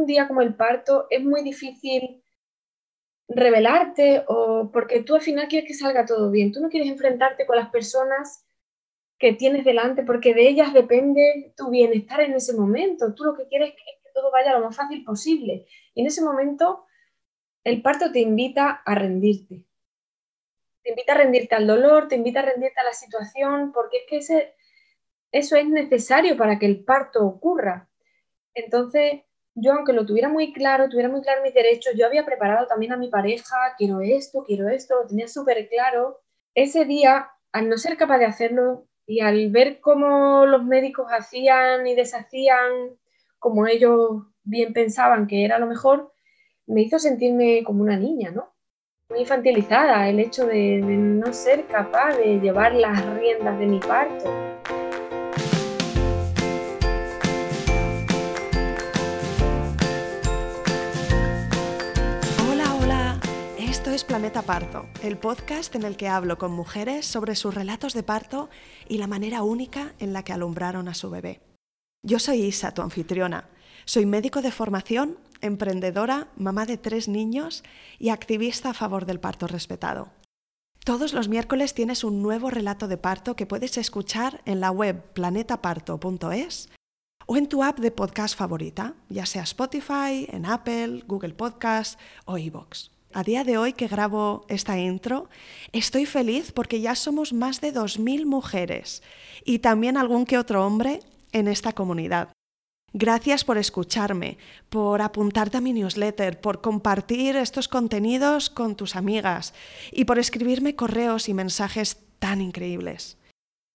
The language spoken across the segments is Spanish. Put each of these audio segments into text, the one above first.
un día como el parto es muy difícil revelarte o porque tú al final quieres que salga todo bien. Tú no quieres enfrentarte con las personas que tienes delante porque de ellas depende tu bienestar en ese momento. Tú lo que quieres es que todo vaya lo más fácil posible. Y en ese momento el parto te invita a rendirte. Te invita a rendirte al dolor, te invita a rendirte a la situación, porque es que ese, eso es necesario para que el parto ocurra. Entonces, yo aunque lo tuviera muy claro, tuviera muy claro mis derechos, yo había preparado también a mi pareja, quiero esto, quiero esto, lo tenía súper claro. Ese día, al no ser capaz de hacerlo y al ver cómo los médicos hacían y deshacían como ellos bien pensaban que era lo mejor, me hizo sentirme como una niña, ¿no? Muy infantilizada el hecho de, de no ser capaz de llevar las riendas de mi parto. Planeta Parto, el podcast en el que hablo con mujeres sobre sus relatos de parto y la manera única en la que alumbraron a su bebé. Yo soy Isa, tu anfitriona. Soy médico de formación, emprendedora, mamá de tres niños y activista a favor del parto respetado. Todos los miércoles tienes un nuevo relato de parto que puedes escuchar en la web planetaparto.es o en tu app de podcast favorita, ya sea Spotify, en Apple, Google Podcast o iVoox. A día de hoy que grabo esta intro, estoy feliz porque ya somos más de 2.000 mujeres y también algún que otro hombre en esta comunidad. Gracias por escucharme, por apuntarte a mi newsletter, por compartir estos contenidos con tus amigas y por escribirme correos y mensajes tan increíbles.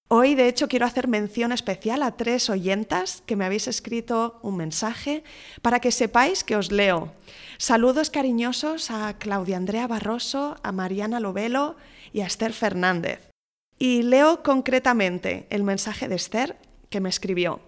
Hoy, de hecho, quiero hacer mención especial a tres oyentas que me habéis escrito un mensaje para que sepáis que os leo. Saludos cariñosos a Claudia Andrea Barroso, a Mariana Lovelo y a Esther Fernández. Y leo concretamente el mensaje de Esther que me escribió.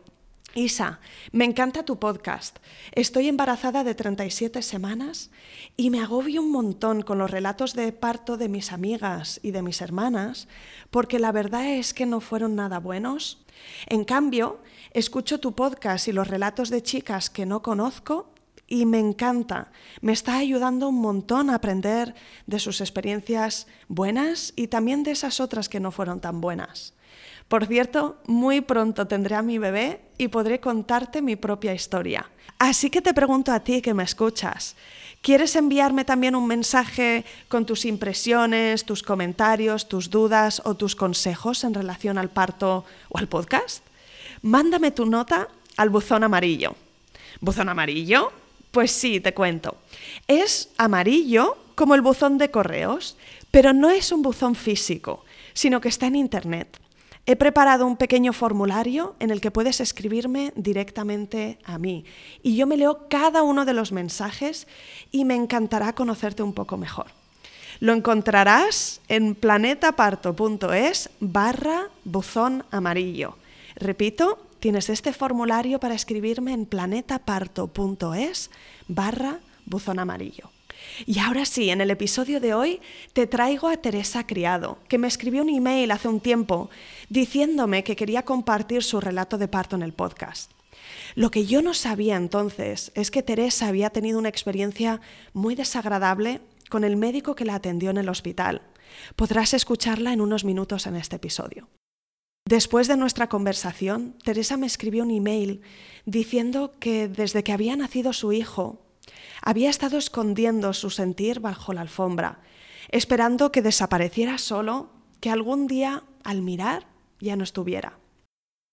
Isa, me encanta tu podcast. Estoy embarazada de 37 semanas y me agobio un montón con los relatos de parto de mis amigas y de mis hermanas, porque la verdad es que no fueron nada buenos. En cambio, escucho tu podcast y los relatos de chicas que no conozco y me encanta. Me está ayudando un montón a aprender de sus experiencias buenas y también de esas otras que no fueron tan buenas. Por cierto, muy pronto tendré a mi bebé y podré contarte mi propia historia. Así que te pregunto a ti que me escuchas, ¿quieres enviarme también un mensaje con tus impresiones, tus comentarios, tus dudas o tus consejos en relación al parto o al podcast? Mándame tu nota al buzón amarillo. ¿Buzón amarillo? Pues sí, te cuento. Es amarillo como el buzón de correos, pero no es un buzón físico, sino que está en Internet. He preparado un pequeño formulario en el que puedes escribirme directamente a mí y yo me leo cada uno de los mensajes y me encantará conocerte un poco mejor. Lo encontrarás en planetaparto.es barra buzón amarillo. Repito, tienes este formulario para escribirme en planetaparto.es barra buzón amarillo. Y ahora sí, en el episodio de hoy te traigo a Teresa Criado, que me escribió un email hace un tiempo diciéndome que quería compartir su relato de parto en el podcast. Lo que yo no sabía entonces es que Teresa había tenido una experiencia muy desagradable con el médico que la atendió en el hospital. Podrás escucharla en unos minutos en este episodio. Después de nuestra conversación, Teresa me escribió un email diciendo que desde que había nacido su hijo, había estado escondiendo su sentir bajo la alfombra, esperando que desapareciera solo, que algún día, al mirar, ya no estuviera.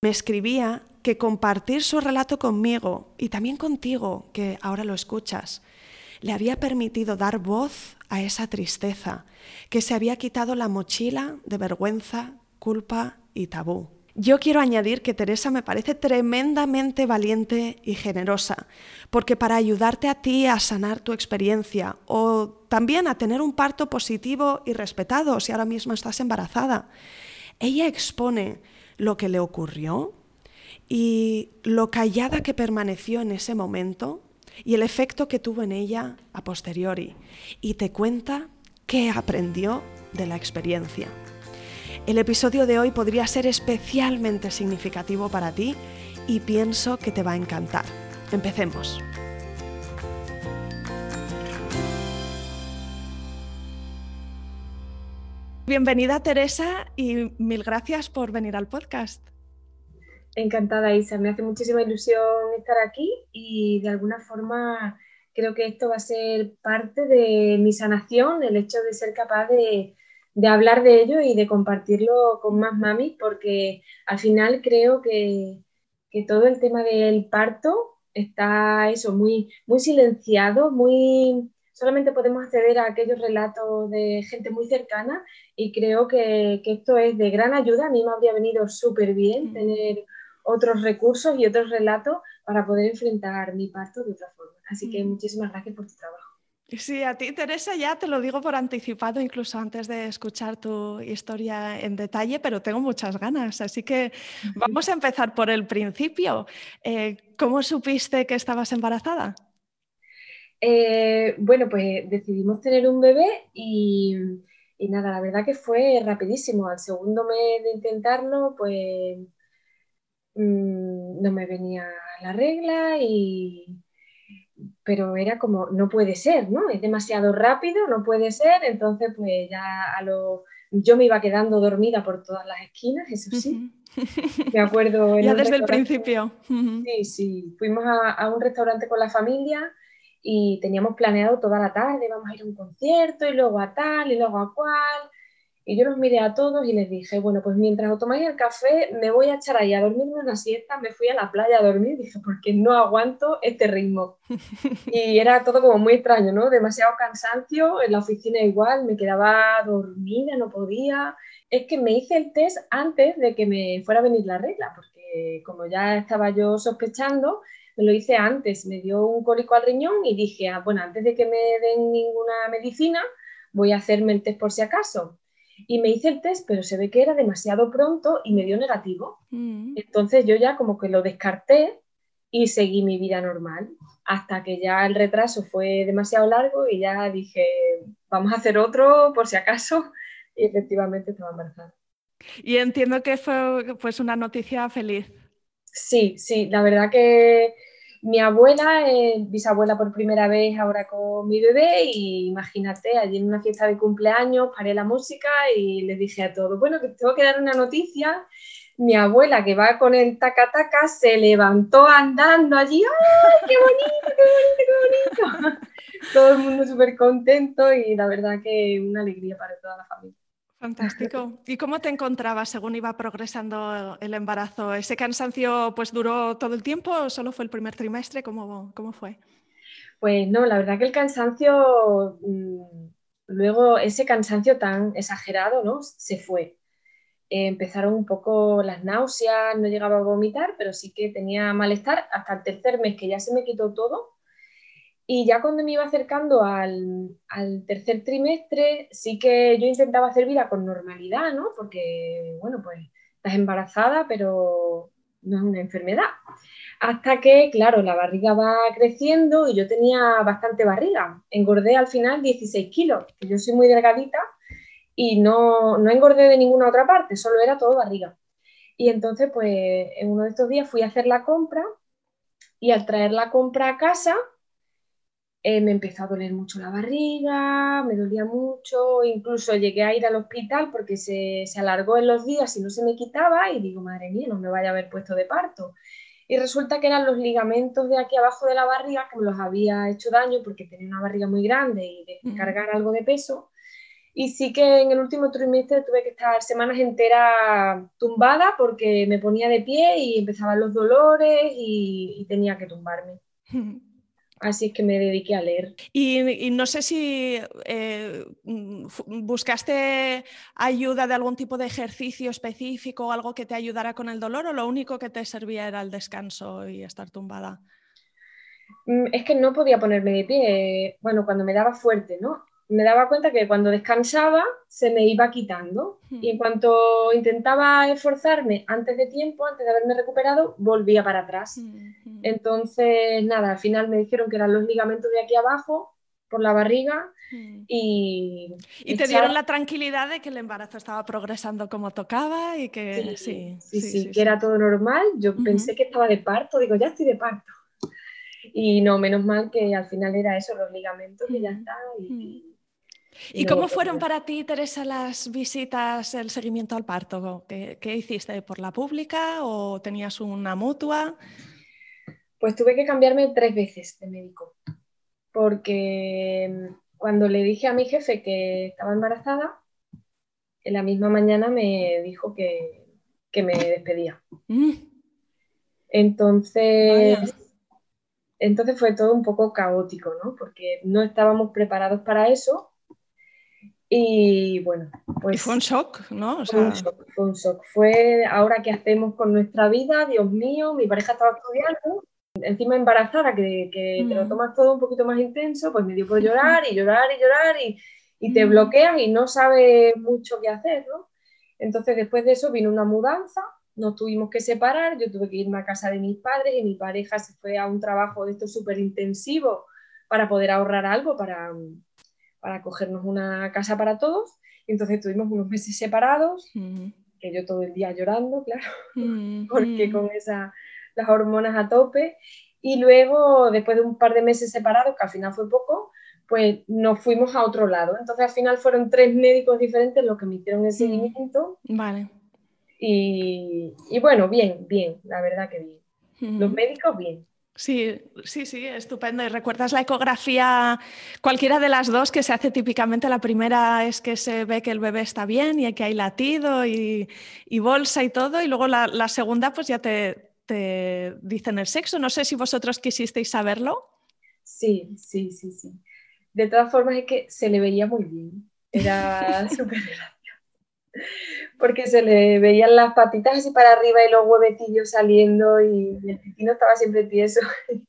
Me escribía que compartir su relato conmigo y también contigo, que ahora lo escuchas, le había permitido dar voz a esa tristeza, que se había quitado la mochila de vergüenza, culpa y tabú. Yo quiero añadir que Teresa me parece tremendamente valiente y generosa, porque para ayudarte a ti a sanar tu experiencia o también a tener un parto positivo y respetado si ahora mismo estás embarazada, ella expone lo que le ocurrió y lo callada que permaneció en ese momento y el efecto que tuvo en ella a posteriori, y te cuenta qué aprendió de la experiencia. El episodio de hoy podría ser especialmente significativo para ti y pienso que te va a encantar. Empecemos. Bienvenida Teresa y mil gracias por venir al podcast. Encantada Isa, me hace muchísima ilusión estar aquí y de alguna forma creo que esto va a ser parte de mi sanación, el hecho de ser capaz de hablar de ello y de compartirlo con más mamis, porque al final creo que, que todo el tema del parto está eso, muy, muy silenciado, muy solamente podemos acceder a aquellos relatos de gente muy cercana y creo que, que esto es de gran ayuda. A mí me habría venido súper bien mm. tener otros recursos y otros relatos para poder enfrentar mi parto de otra forma. Así que mm. muchísimas gracias por tu trabajo. Sí, a ti, Teresa, ya te lo digo por anticipado, incluso antes de escuchar tu historia en detalle, pero tengo muchas ganas. Así que vamos a empezar por el principio. Eh, ¿Cómo supiste que estabas embarazada? Eh, bueno, pues decidimos tener un bebé y, y, nada, la verdad que fue rapidísimo. Al segundo mes de intentarlo, pues mm, no me venía la regla y, pero era como, no puede ser, ¿no? Es demasiado rápido, no puede ser, entonces pues ya a lo... Yo me iba quedando dormida por todas las esquinas, eso sí. Me acuerdo... ya desde el principio. Sí, sí. Fuimos a, a, un restaurante con la familia y teníamos planeado toda la tarde, vamos a ir a un concierto y luego a tal y luego a cual. Y yo los miré a todos y les dije, bueno, pues mientras os tomáis el café, me voy a echar ahí a dormirme una siesta. Me fui a la playa a dormir, dije, porque no aguanto este ritmo. Y era todo como muy extraño, ¿no? Demasiado cansancio, en la oficina igual, me quedaba dormida, no podía. Es que me hice el test antes de que me fuera a venir la regla, porque como ya estaba yo sospechando, me lo hice antes. Me dio un cólico al riñón y dije, ah, bueno, antes de que me den ninguna medicina, voy a hacerme el test por si acaso y me hice el test, pero se ve que era demasiado pronto y me dio negativo. Mm. Entonces yo ya como que lo descarté y seguí mi vida normal, hasta que ya el retraso fue demasiado largo y ya dije, vamos a hacer otro por si acaso, y efectivamente estaba embarazada. Y entiendo que fue pues, una noticia feliz. Sí, sí, la verdad que mi abuela es bisabuela por primera vez ahora con mi bebé y imagínate, allí en una fiesta de cumpleaños paré la música y le dije a todos, bueno, que tengo que dar una noticia. Mi abuela que va con el taca-taca se levantó andando allí, ¡ay, qué bonito, qué bonito, qué bonito! Todo el mundo súper contento y la verdad que una alegría para toda la familia. Fantástico. ¿Y cómo te encontrabas según iba progresando el embarazo? ¿Ese cansancio pues duró todo el tiempo o solo fue el primer trimestre? ¿Cómo, cómo fue? Pues no, la verdad que el cansancio, mm, luego ese cansancio tan exagerado, ¿no? Se fue. empezaron un poco las náuseas, no llegaba a vomitar, pero sí que tenía malestar hasta el tercer mes que ya se me quitó todo y ya cuando me iba acercando al, tercer trimestre, sí que yo intentaba hacer vida con normalidad, ¿no? Porque, bueno, pues estás embarazada, pero no es una enfermedad. Hasta que, claro, la barriga va creciendo y yo tenía bastante barriga. Engordé al final 16 kilos, que yo soy muy delgadita y no, no engordé de ninguna otra parte, solo era todo barriga. Y entonces, pues, en uno de estos días fui a hacer la compra y al traer la compra a casa, eh, me empezó a doler mucho la barriga, me dolía mucho, incluso llegué a ir al hospital porque se, se, alargó en los días y no se me quitaba y digo, madre mía, no me vaya a haber puesto de parto. Y resulta que eran los ligamentos de aquí abajo de la barriga que me los había hecho daño porque tenía una barriga muy grande y de cargar algo de peso. Y sí que en el último trimestre tuve que estar semanas enteras tumbada porque me ponía de pie y empezaban los dolores y, y tenía que tumbarme. Así que me dediqué a leer. Y, no sé si eh, mm, buscaste ayuda de algún tipo de ejercicio específico o algo que te ayudara con el dolor o lo único que te servía era el descanso y estar tumbada. Mm, es que no podía ponerme de pie, bueno, cuando me daba fuerte, ¿no? Me daba cuenta que cuando descansaba se me iba quitando y en cuanto intentaba esforzarme antes de tiempo, antes de haberme recuperado, volvía para atrás. Entonces, nada, al final me dijeron que eran los ligamentos de aquí abajo por la barriga y... Y te dieron la tranquilidad de que el embarazo estaba progresando como tocaba y que sí, sí, sí, que era todo normal. Yo pensé que estaba de parto, digo, ya estoy de parto. Y no, menos mal que al final era eso, los ligamentos y ya está. Y, ¿Y, cómo fueron para ti, Teresa, las visitas, el seguimiento al parto? ¿Qué, ¿Qué, hiciste? ¿Por la pública o tenías una mutua? Pues tuve que cambiarme tres veces de médico, porque cuando le dije a mi jefe que estaba embarazada, en la misma mañana me dijo que, que me despedía. Mm. Entonces, entonces fue todo un poco caótico, ¿no? Porque no estábamos preparados para eso. Y bueno, pues... fue un shock, ¿no? fue, un shock, fue un shock. Fue ahora qué hacemos con nuestra vida, Dios mío, mi pareja estaba estudiando, encima embarazada, que, que te lo mm. tomas todo un poquito más intenso, pues me dio por llorar y llorar y llorar y, y te mm. bloqueas y no sabes mucho qué hacer, ¿no? Entonces después de eso vino una mudanza nos tuvimos que separar, yo tuve que irme a casa de mis padres y mi pareja se fue a un trabajo de esto súper intensivo para poder ahorrar algo para, para cogernos una casa para todos. Entonces tuvimos unos meses separados, que yo todo el día llorando, claro, porque con esa, las hormonas a tope. Y luego, después de un par de meses separados, que al final fue poco, pues nos fuimos a otro lado. Entonces al final fueron tres médicos diferentes los que me hicieron el seguimiento. Vale. Y, bueno, bien, bien, la verdad que bien. Los médicos, bien. Sí, sí, sí, estupendo. ¿Y recuerdas la ecografía, cualquiera de las dos que se hace típicamente? La primera es que se ve que el bebé está bien y que hay latido y, bolsa y todo, y luego la, segunda pues ya te, te, dicen el sexo. No sé si vosotros quisisteis saberlo. Sí, sí, sí, sí. De todas formas es que se le veía muy bien. Era súper porque se le veían las patitas así para arriba y los huevetillos saliendo y el pipino estaba siempre tieso.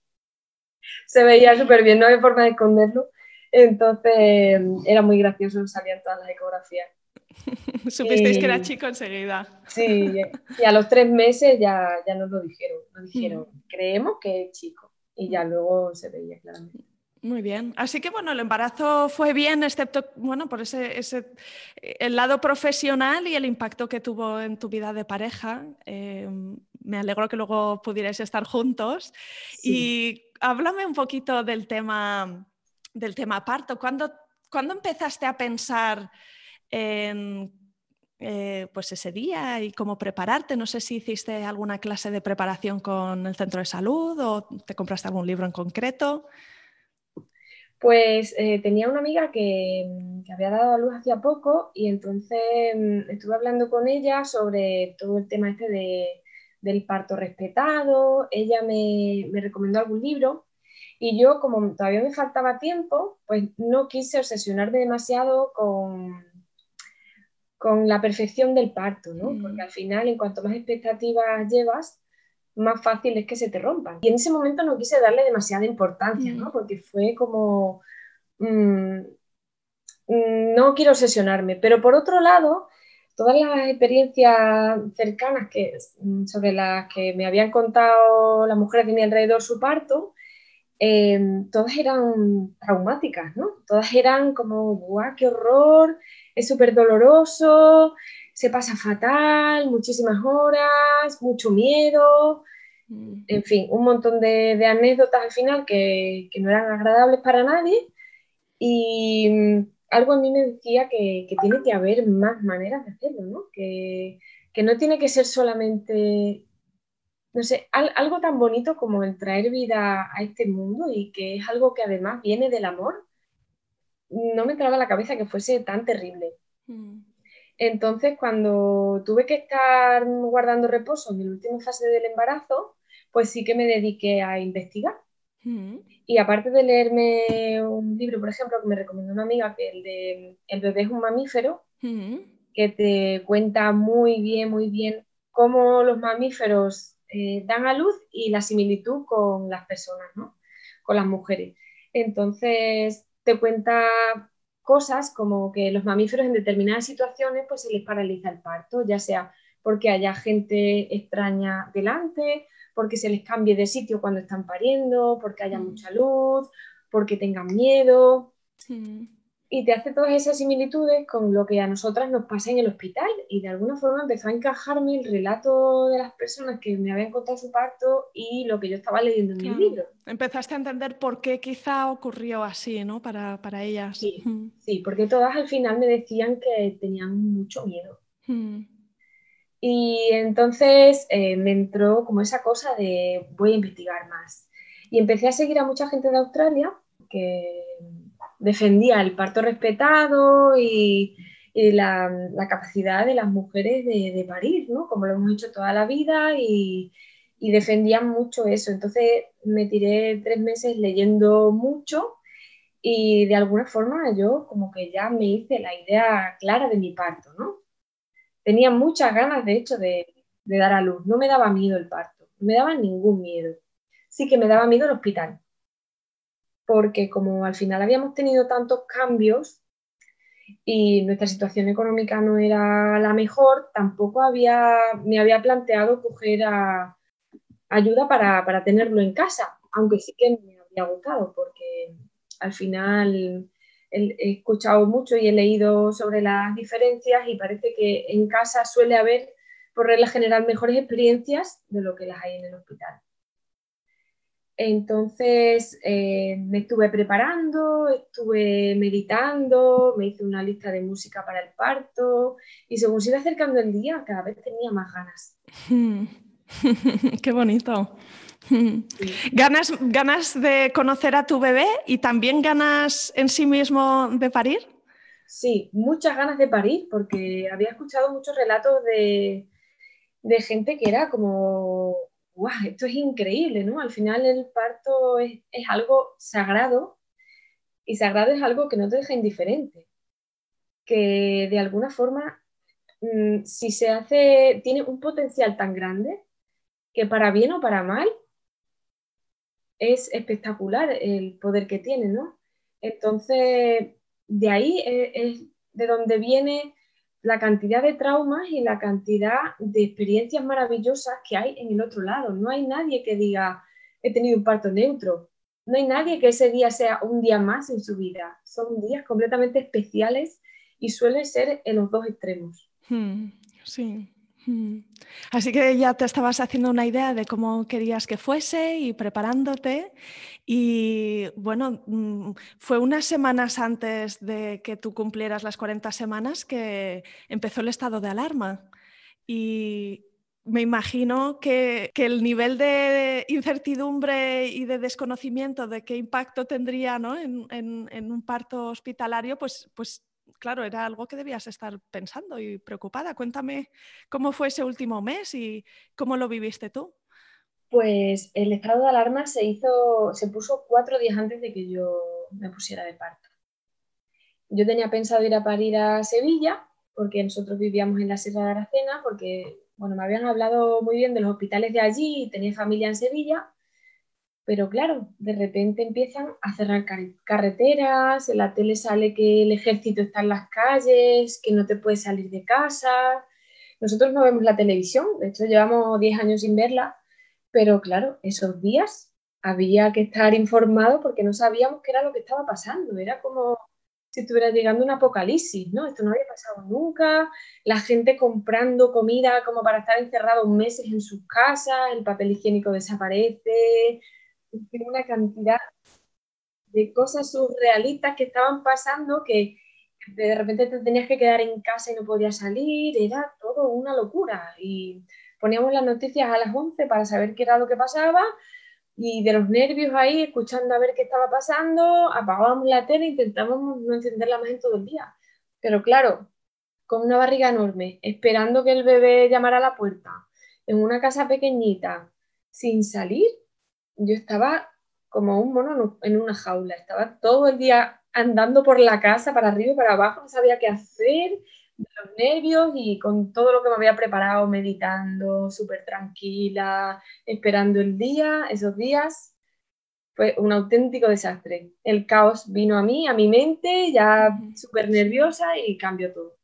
se veía súper bien, no había forma de esconderlo. Entonces era muy gracioso, salían todas las ecografías. Supisteis que era chico enseguida. Sí, y a los tres meses ya, ya nos lo dijeron. Nos dijeron, mm. creemos que es chico. Y ya luego se veía claramente. Muy bien. Así que bueno, el embarazo fue bien, excepto bueno, por ese, ese el lado profesional y el impacto que tuvo en tu vida de pareja. Eh, me alegro que luego pudierais estar juntos. Y háblame un poquito del tema del tema parto. ¿Cuándo, empezaste a pensar en eh, pues ese día y cómo prepararte? No sé si hiciste alguna clase de preparación con el centro de salud o te compraste algún libro en concreto. Pues eh, tenía una amiga que, había dado a luz hacía poco y entonces mm, estuve hablando con ella sobre todo el tema este de, del parto respetado. Ella me, recomendó algún libro y yo, como todavía me faltaba tiempo, pues no quise obsesionarme demasiado con, con la perfección del parto, ¿no? Mm. Porque al final, en cuanto más expectativas llevas, más fácil es que se te rompan. Y en ese momento no quise darle demasiada importancia, ¿no? Mm. Porque fue como, mm, no quiero obsesionarme, pero por otro lado, todas las experiencias cercanas que, mm, sobre las que me habían contado las mujeres de mi alrededor su parto, em, todas eran traumáticas, ¿no? Todas eran como, ¡guau, qué horror! Es súper doloroso, se pasa fatal, muchísimas horas, mucho miedo, mm. en fin, un montón de, anécdotas al final que, no eran agradables para nadie y mm, algo a mí me decía que, tiene que haber más maneras de hacerlo, ¿no? Que, no tiene que ser solamente, no sé, algo tan bonito como el traer vida a este mundo y que es algo que además viene del amor, no me entraba a la cabeza que fuese tan terrible. Mm. Entonces, cuando tuve que estar guardando reposo en la última fase del embarazo, pues sí que me dediqué a investigar. Mm. Y aparte de leerme un libro, por ejemplo, que me recomendó una amiga, que el de El bebé es un mamífero, mm. que te cuenta muy bien, muy bien cómo los mamíferos eh, dan a luz y la similitud con las personas, ¿no? Con las mujeres. Entonces, te cuenta cosas como que los mamíferos en determinadas situaciones pues se les paraliza el parto, ya sea porque haya gente extraña delante, porque se les cambie de sitio cuando están pariendo, porque haya mm. mucha luz, porque tengan miedo. Y te hace todas esas similitudes con lo que a nosotras nos pasa en el hospital. Y de alguna forma empezó a encajarme el relato de las personas que me habían contado su parto y lo que yo estaba leyendo en mi libro. Empezaste a entender por qué quizá ocurrió así, ¿no? Para, para ellas. Sí, sí, porque todas al final me decían que tenían mucho miedo. Y entonces eh, me entró como esa cosa de voy a investigar más. Y empecé a seguir a mucha gente de Australia que defendía el parto respetado y, la, capacidad de las mujeres de, parir, ¿no? Como lo hemos hecho toda la vida y, defendían mucho eso. Entonces me tiré tres meses leyendo mucho y de alguna forma yo como que ya me hice la idea clara de mi parto, ¿no? Tenía muchas ganas, de hecho, de, de dar a luz. No me daba miedo el parto, no me daba ningún miedo. Sí que me daba miedo el hospital, porque como al final habíamos tenido tantos cambios y nuestra situación económica no era la mejor, tampoco había, me había planteado coger ayuda para, tenerlo en casa, aunque sí que me habría gustado, porque al final he escuchado mucho y he leído sobre las diferencias y parece que en casa suele haber, por regla general, mejores experiencias de lo que las hay en el hospital. Entonces eh, me estuve preparando, estuve meditando, me hice una lista de música para el parto y según se iba acercando el día, cada vez tenía más ganas. Qué bonito. ¿Ganas, ¿Ganas de conocer a tu bebé y también ganas en sí mismo de parir? Sí, muchas ganas de parir porque había escuchado muchos relatos de, de gente que era como ¡guau! Esto es increíble, ¿no? Al final el parto es, algo sagrado y sagrado es algo que no te deja indiferente, que de alguna forma, mm, si se hace, tiene un potencial tan grande que para bien o para mal es espectacular el poder que tiene, ¿no? Entonces, de ahí es de donde viene la cantidad de traumas y la cantidad de experiencias maravillosas que hay en el otro lado. No hay nadie que diga, he tenido un parto neutro. No hay nadie que ese día sea un día más en su vida. Son días completamente especiales y suelen ser en los dos extremos. Hmm, sí. Así que ya te estabas haciendo una idea de cómo querías que fuese y preparándote. Y bueno, mm, fue unas semanas antes de que tú cumplieras las 40 semanas que empezó el estado de alarma. Y me imagino que, el nivel de incertidumbre y de desconocimiento de qué impacto tendría ¿no? en, en, un parto hospitalario, pues, pues claro, era algo que debías estar pensando y preocupada. Cuéntame cómo fue ese último mes y cómo lo viviste tú. Pues el estado de alarma se hizo, se puso cuatro días antes de que yo me pusiera de parto. Yo tenía pensado ir a parir a Sevilla, porque nosotros vivíamos en la Sierra de Aracena, porque bueno, me habían hablado muy bien de los hospitales de allí y tenía familia en Sevilla, pero claro, de repente empiezan a cerrar carreteras, en la tele sale que el ejército está en las calles, que no te puedes salir de casa. Nosotros no vemos la televisión, de hecho llevamos 10 años sin verla, pero claro, esos días había que estar informado porque no sabíamos qué era lo que estaba pasando. Era como si estuviera llegando un apocalipsis, ¿no? Esto no había pasado nunca. La gente comprando comida como para estar encerrados meses en sus casas, el papel higiénico desaparece, una cantidad de cosas surrealistas que estaban pasando que de repente te tenías que quedar en casa y no podías salir, era todo una locura. Y poníamos las noticias a las 11 para saber qué era lo que pasaba y de los nervios ahí, escuchando a ver qué estaba pasando, apagábamos la tele e intentábamos no encenderla más en todo el día. Pero claro, con una barriga enorme, esperando que el bebé llamara a la puerta, en una casa pequeñita, sin salir, yo estaba como un mono en una jaula, estaba todo el día andando por la casa, para arriba y para abajo, no sabía qué hacer, de los nervios y con todo lo que me había preparado, meditando, súper tranquila, esperando el día, esos días, fue un auténtico desastre. El caos vino a mí, a mi mente, ya súper nerviosa y cambió todo.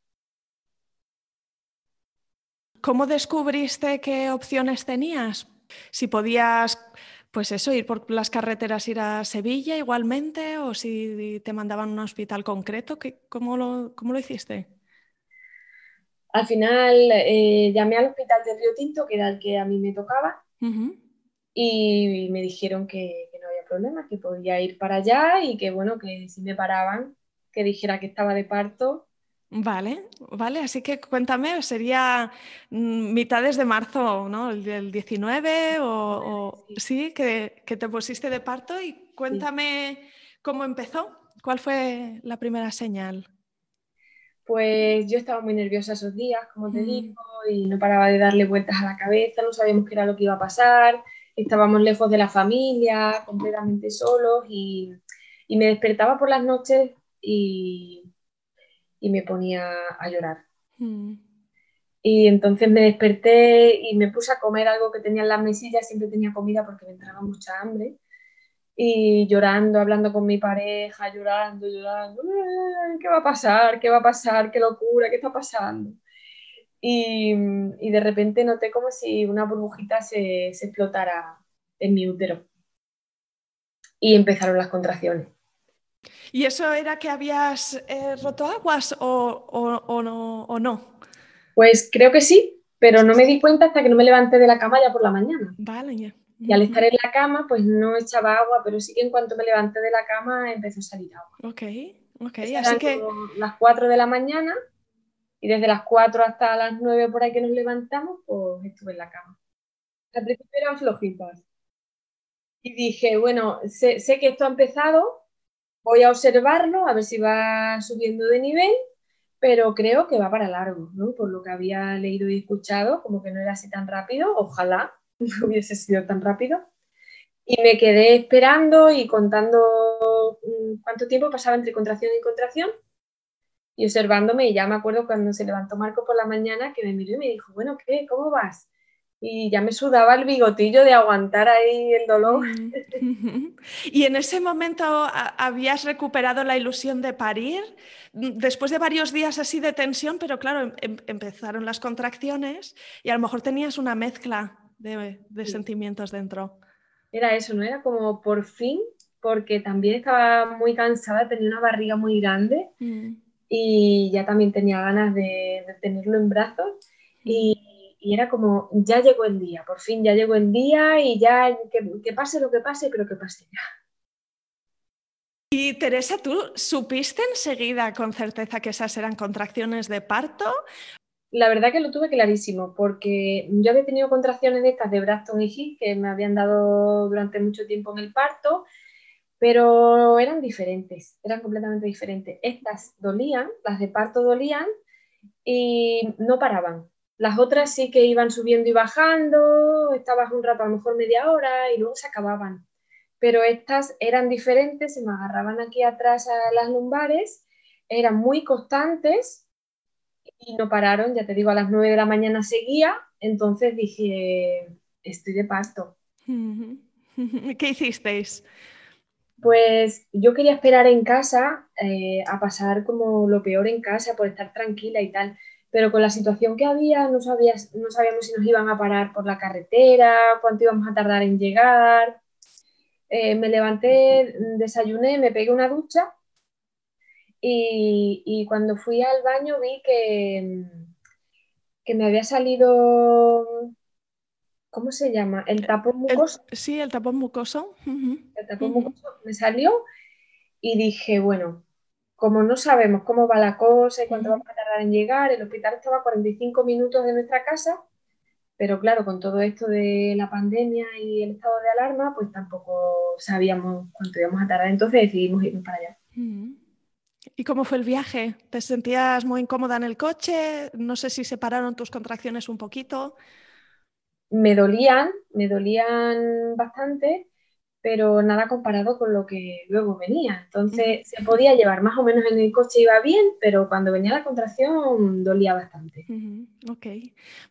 ¿Cómo descubriste qué opciones tenías? Si podías Pues eso, ir por las carreteras, ir a Sevilla igualmente, o si te mandaban a un hospital concreto, ¿cómo lo, cómo lo hiciste? Al final eh, llamé al hospital de Río Tinto, que era el que a mí me tocaba, y me dijeron que, no había problema, que podía ir para allá y que bueno, que si me paraban, que dijera que estaba de parto. Vale, vale, así que cuéntame, sería mm, mitades de marzo, ¿no? El, 19 o, sí, que, te pusiste de parto y cuéntame cómo empezó, cuál fue la primera señal. Pues yo estaba muy nerviosa esos días, como te digo, y no paraba de darle vueltas a la cabeza, no sabíamos qué era lo que iba a pasar, estábamos lejos de la familia, completamente solos y, me despertaba por las noches y, me ponía a llorar. Mm. Y entonces me desperté y me puse a comer algo que tenía en las mesillas, siempre tenía comida porque me entraba mucha hambre. Y llorando, hablando con mi pareja, llorando, llorando, ¿qué va a pasar? ¿Qué va a pasar? ¿Qué locura? ¿Qué está pasando? Y, de repente noté como si una burbujita se, explotara en mi útero. Y empezaron las contracciones. ¿Y eso era que habías eh, roto aguas o, no, Pues creo que sí, pero no me di cuenta hasta que no me levanté de la cama ya por la mañana. Vale, ya. Y al estar en la cama, pues no echaba agua, pero sí que en cuanto me levanté de la cama empezó a salir agua. Ok, ok. Así que... Las 4 de la mañana y desde las 4 hasta las 9 por ahí que nos levantamos, pues estuve en la cama. Al principio eran flojitas. Y dije, bueno, sé, que esto ha empezado, voy a observarlo, a ver si va subiendo de nivel, pero creo que va para largo, ¿no? Por lo que había leído y escuchado, como que no era así tan rápido, ojalá no hubiese sido tan rápido. Y me quedé esperando y contando mm, cuánto tiempo pasaba entre contracción y contracción y observándome, y ya me acuerdo cuando se levantó Marco por la mañana que me miró y me dijo, bueno, ¿qué? ¿Cómo vas? Y ya me sudaba el bigotillo de aguantar ahí el dolor. ¿Y en ese momento habías recuperado la ilusión de parir? Después de varios días así de tensión, pero claro, em, em, empezaron las contracciones y a lo mejor tenías una mezcla de, sentimientos dentro. Era eso, ¿no? Era como por fin, porque también estaba muy cansada, tenía una barriga muy grande. Mm y ya también tenía ganas de, tenerlo en brazos y, era como, ya llegó el día, por fin ya llegó el día y ya que, pase lo que pase, pero que pase ya. Y Teresa, ¿tú supiste enseguida con certeza que esas eran contracciones de parto? La verdad que lo tuve clarísimo, porque yo había tenido contracciones de estas de Braxton y Hill que me habían dado durante mucho tiempo en el parto pero eran diferentes, eran completamente diferentes. Estas dolían, las de parto dolían y no paraban. Las otras sí que iban subiendo y bajando, estabas un rato, a lo mejor media hora y luego se acababan. Pero estas eran diferentes, se me agarraban aquí atrás a las lumbares, eran muy constantes y no pararon, ya te digo, a las 9 de la mañana seguía, entonces dije, estoy de parto. ¿Qué hicisteis? Pues yo quería esperar en casa eh, a pasar como lo peor en casa por estar tranquila y tal, pero con la situación que había no, sabías, no sabíamos si nos iban a parar por la carretera, cuánto íbamos a tardar en llegar. Eh, me levanté, desayuné, me pegué una ducha y, cuando fui al baño vi que, que me había salido ¿cómo se llama? El tapón mucoso. sí, el tapón mucoso. El tapón mucoso me salió y dije, bueno, como no sabemos cómo va la cosa y cuánto vamos a tardar en llegar, el hospital estaba a 45 minutos de nuestra casa, pero claro, con todo esto de la pandemia y el estado de alarma, pues tampoco sabíamos cuánto íbamos a tardar, entonces decidimos irnos para allá. ¿Y cómo fue el viaje? ¿Te sentías muy incómoda en el coche? No sé si separaron tus contracciones un poquito me dolían, me dolían bastante, pero nada comparado con lo que luego venía. Entonces se podía llevar más o menos en el coche, iba bien, pero cuando venía la contracción dolía bastante. Ok,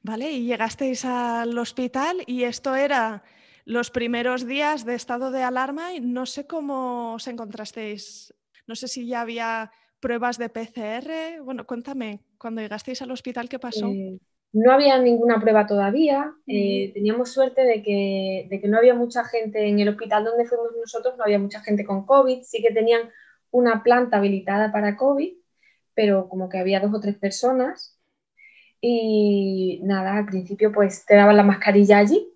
vale, y llegasteis al hospital y esto era los primeros días de estado de alarma y no sé cómo os encontrasteis, no sé si ya había pruebas de PCR. Bueno, cuéntame, cuando llegasteis al hospital, ¿qué pasó? Eh, No había ninguna prueba todavía. Eh, teníamos suerte de que, de que no había mucha gente en el hospital donde fuimos nosotros, no había mucha gente con COVID. Sí que tenían una planta habilitada para COVID, pero como que había dos o tres personas. Y nada, al principio pues te daban la mascarilla allí,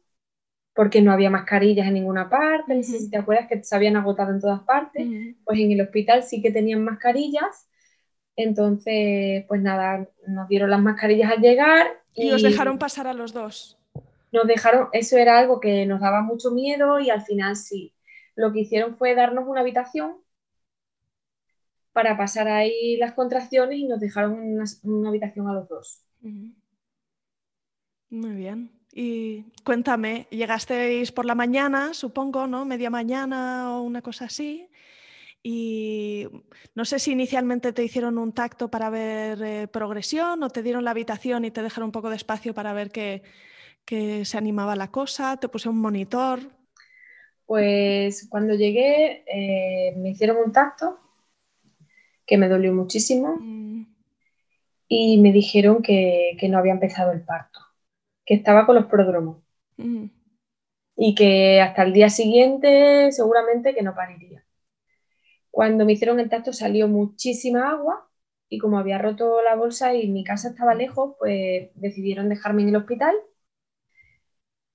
porque no había mascarillas en ninguna parte. si te acuerdas que se habían agotado en todas partes. Pues en el hospital sí que tenían mascarillas. Entonces, pues nada, nos dieron las mascarillas al llegar. Y, os dejaron pasar a los dos. Nos dejaron, eso era algo que nos daba mucho miedo y al final sí. Lo que hicieron fue darnos una habitación para pasar ahí las contracciones y nos dejaron una, una habitación a los dos. Muy bien. Y cuéntame, llegasteis por la mañana, supongo, ¿no? Media mañana o una cosa así. Y no sé si inicialmente te hicieron un tacto para ver eh, progresión o te dieron la habitación y te dejaron un poco de espacio para ver que, se animaba la cosa, te puse un monitor. Pues cuando llegué eh, me hicieron un tacto que me dolió muchísimo. Mm y me dijeron que, no había empezado el parto, que estaba con los prodromos mm. y que hasta el día siguiente seguramente que no pariría. Cuando me hicieron el tacto salió muchísima agua y como había roto la bolsa y mi casa estaba lejos, pues decidieron dejarme en el hospital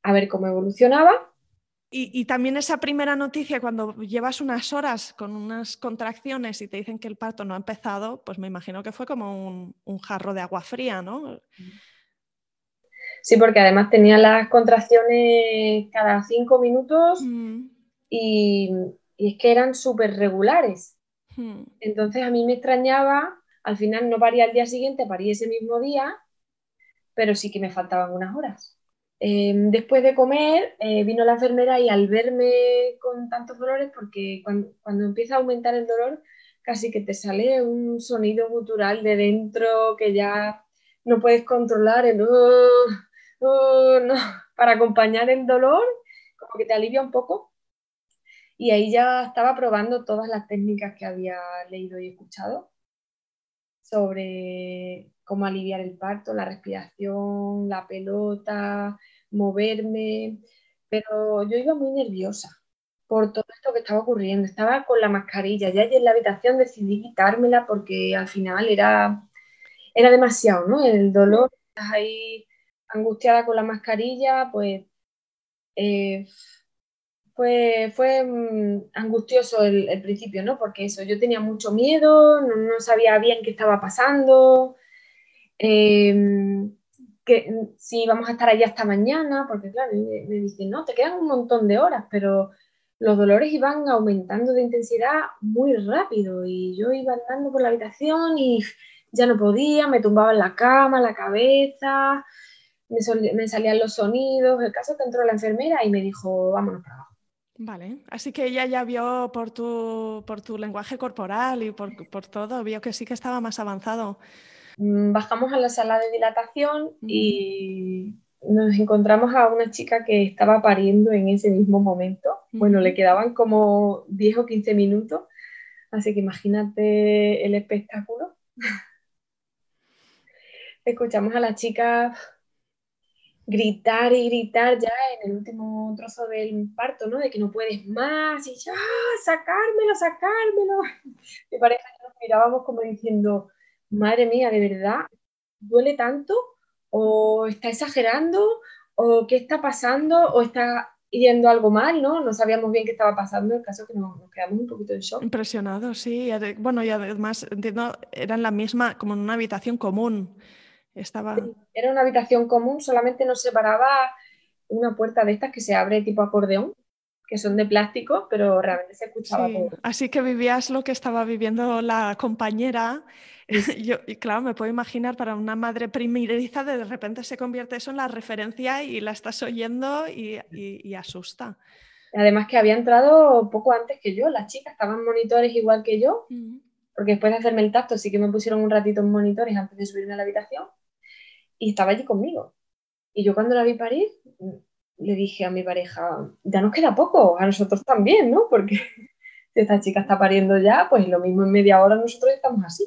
a ver cómo evolucionaba y, también esa primera noticia, cuando llevas unas horas con unas contracciones y te dicen que el parto no ha empezado, pues me imagino que fue como un, jarro de agua fría, ¿no? Sí, porque además tenía las contracciones cada cinco minutos mm. y, es que eran súper regulares. Mm. Entonces a mí me extrañaba, al final no paría el día siguiente, parí ese mismo día, pero sí que me faltaban unas horas. Em, después de comer eh, vino la enfermera y al verme con tantos dolores, porque cuando, empieza a aumentar el dolor, casi que te sale un sonido gutural de dentro que ya no puedes controlar, el, oh, no, para acompañar el dolor, como que te alivia un poco. Y ahí ya estaba probando todas las técnicas que había leído y escuchado sobre cómo aliviar el parto, la respiración, la pelota, moverme, pero yo iba muy nerviosa por todo esto que estaba ocurriendo. Estaba con la mascarilla, ya en la habitación decidí quitármela porque al final era, era demasiado, ¿no? El dolor, estás ahí angustiada con la mascarilla, pues eh, fue, fue mm, angustioso el, principio, ¿no? Porque eso, yo tenía mucho miedo, no, sabía bien qué estaba pasando. Em, que si vamos a estar allí hasta mañana, porque claro, me, dicen, no, te quedan un montón de horas, pero los dolores iban aumentando de intensidad muy rápido y yo iba andando por la habitación y ya no podía, me tumbaba en la cama, la cabeza, me, salían los sonidos, el caso que entró la enfermera y me dijo, vámonos para abajo. Vale, así que ella ya vio por tu, por tu lenguaje corporal y por, por todo, vio que sí que estaba más avanzado. Mm, bajamos a la sala de dilatación y nos encontramos a una chica que estaba pariendo en ese mismo momento. Bueno, le quedaban como 10 o 15 minutos, así que imagínate el espectáculo. Escuchamos a la chica gritar y gritar ya en el último trozo del parto, ¿no? De que no puedes más y ya, sacármelo, sacármelo. Me parece que nos mirábamos como diciendo, madre mía, ¿de verdad duele tanto? ¿O está exagerando? ¿O qué está pasando? ¿O está yendo algo mal? ¿no? No sabíamos bien qué estaba pasando, el caso que nos, quedamos un poquito en shock. Impresionado, sí. Bueno, y además, entiendo, era en la misma, como en una habitación común. Estaba... era una habitación común, solamente nos separaba una puerta de estas que se abre tipo acordeón, que son de plástico, pero realmente se escuchaba todo. Así que vivías lo que estaba viviendo la compañera Yo, y claro, me puedo imaginar para una madre primeriza de repente se convierte eso en la referencia y la estás oyendo y, asusta. Además que había entrado poco antes que yo, las chicas estaban monitores igual que yo, porque después de hacerme el tacto sí que me pusieron un ratito en monitores antes de subirme a la habitación y estaba allí conmigo. Y yo cuando la vi parir, le dije a mi pareja, ya nos queda poco, a nosotros también, ¿no? Porque si esta chica está pariendo ya, pues lo mismo en media hora nosotros estamos así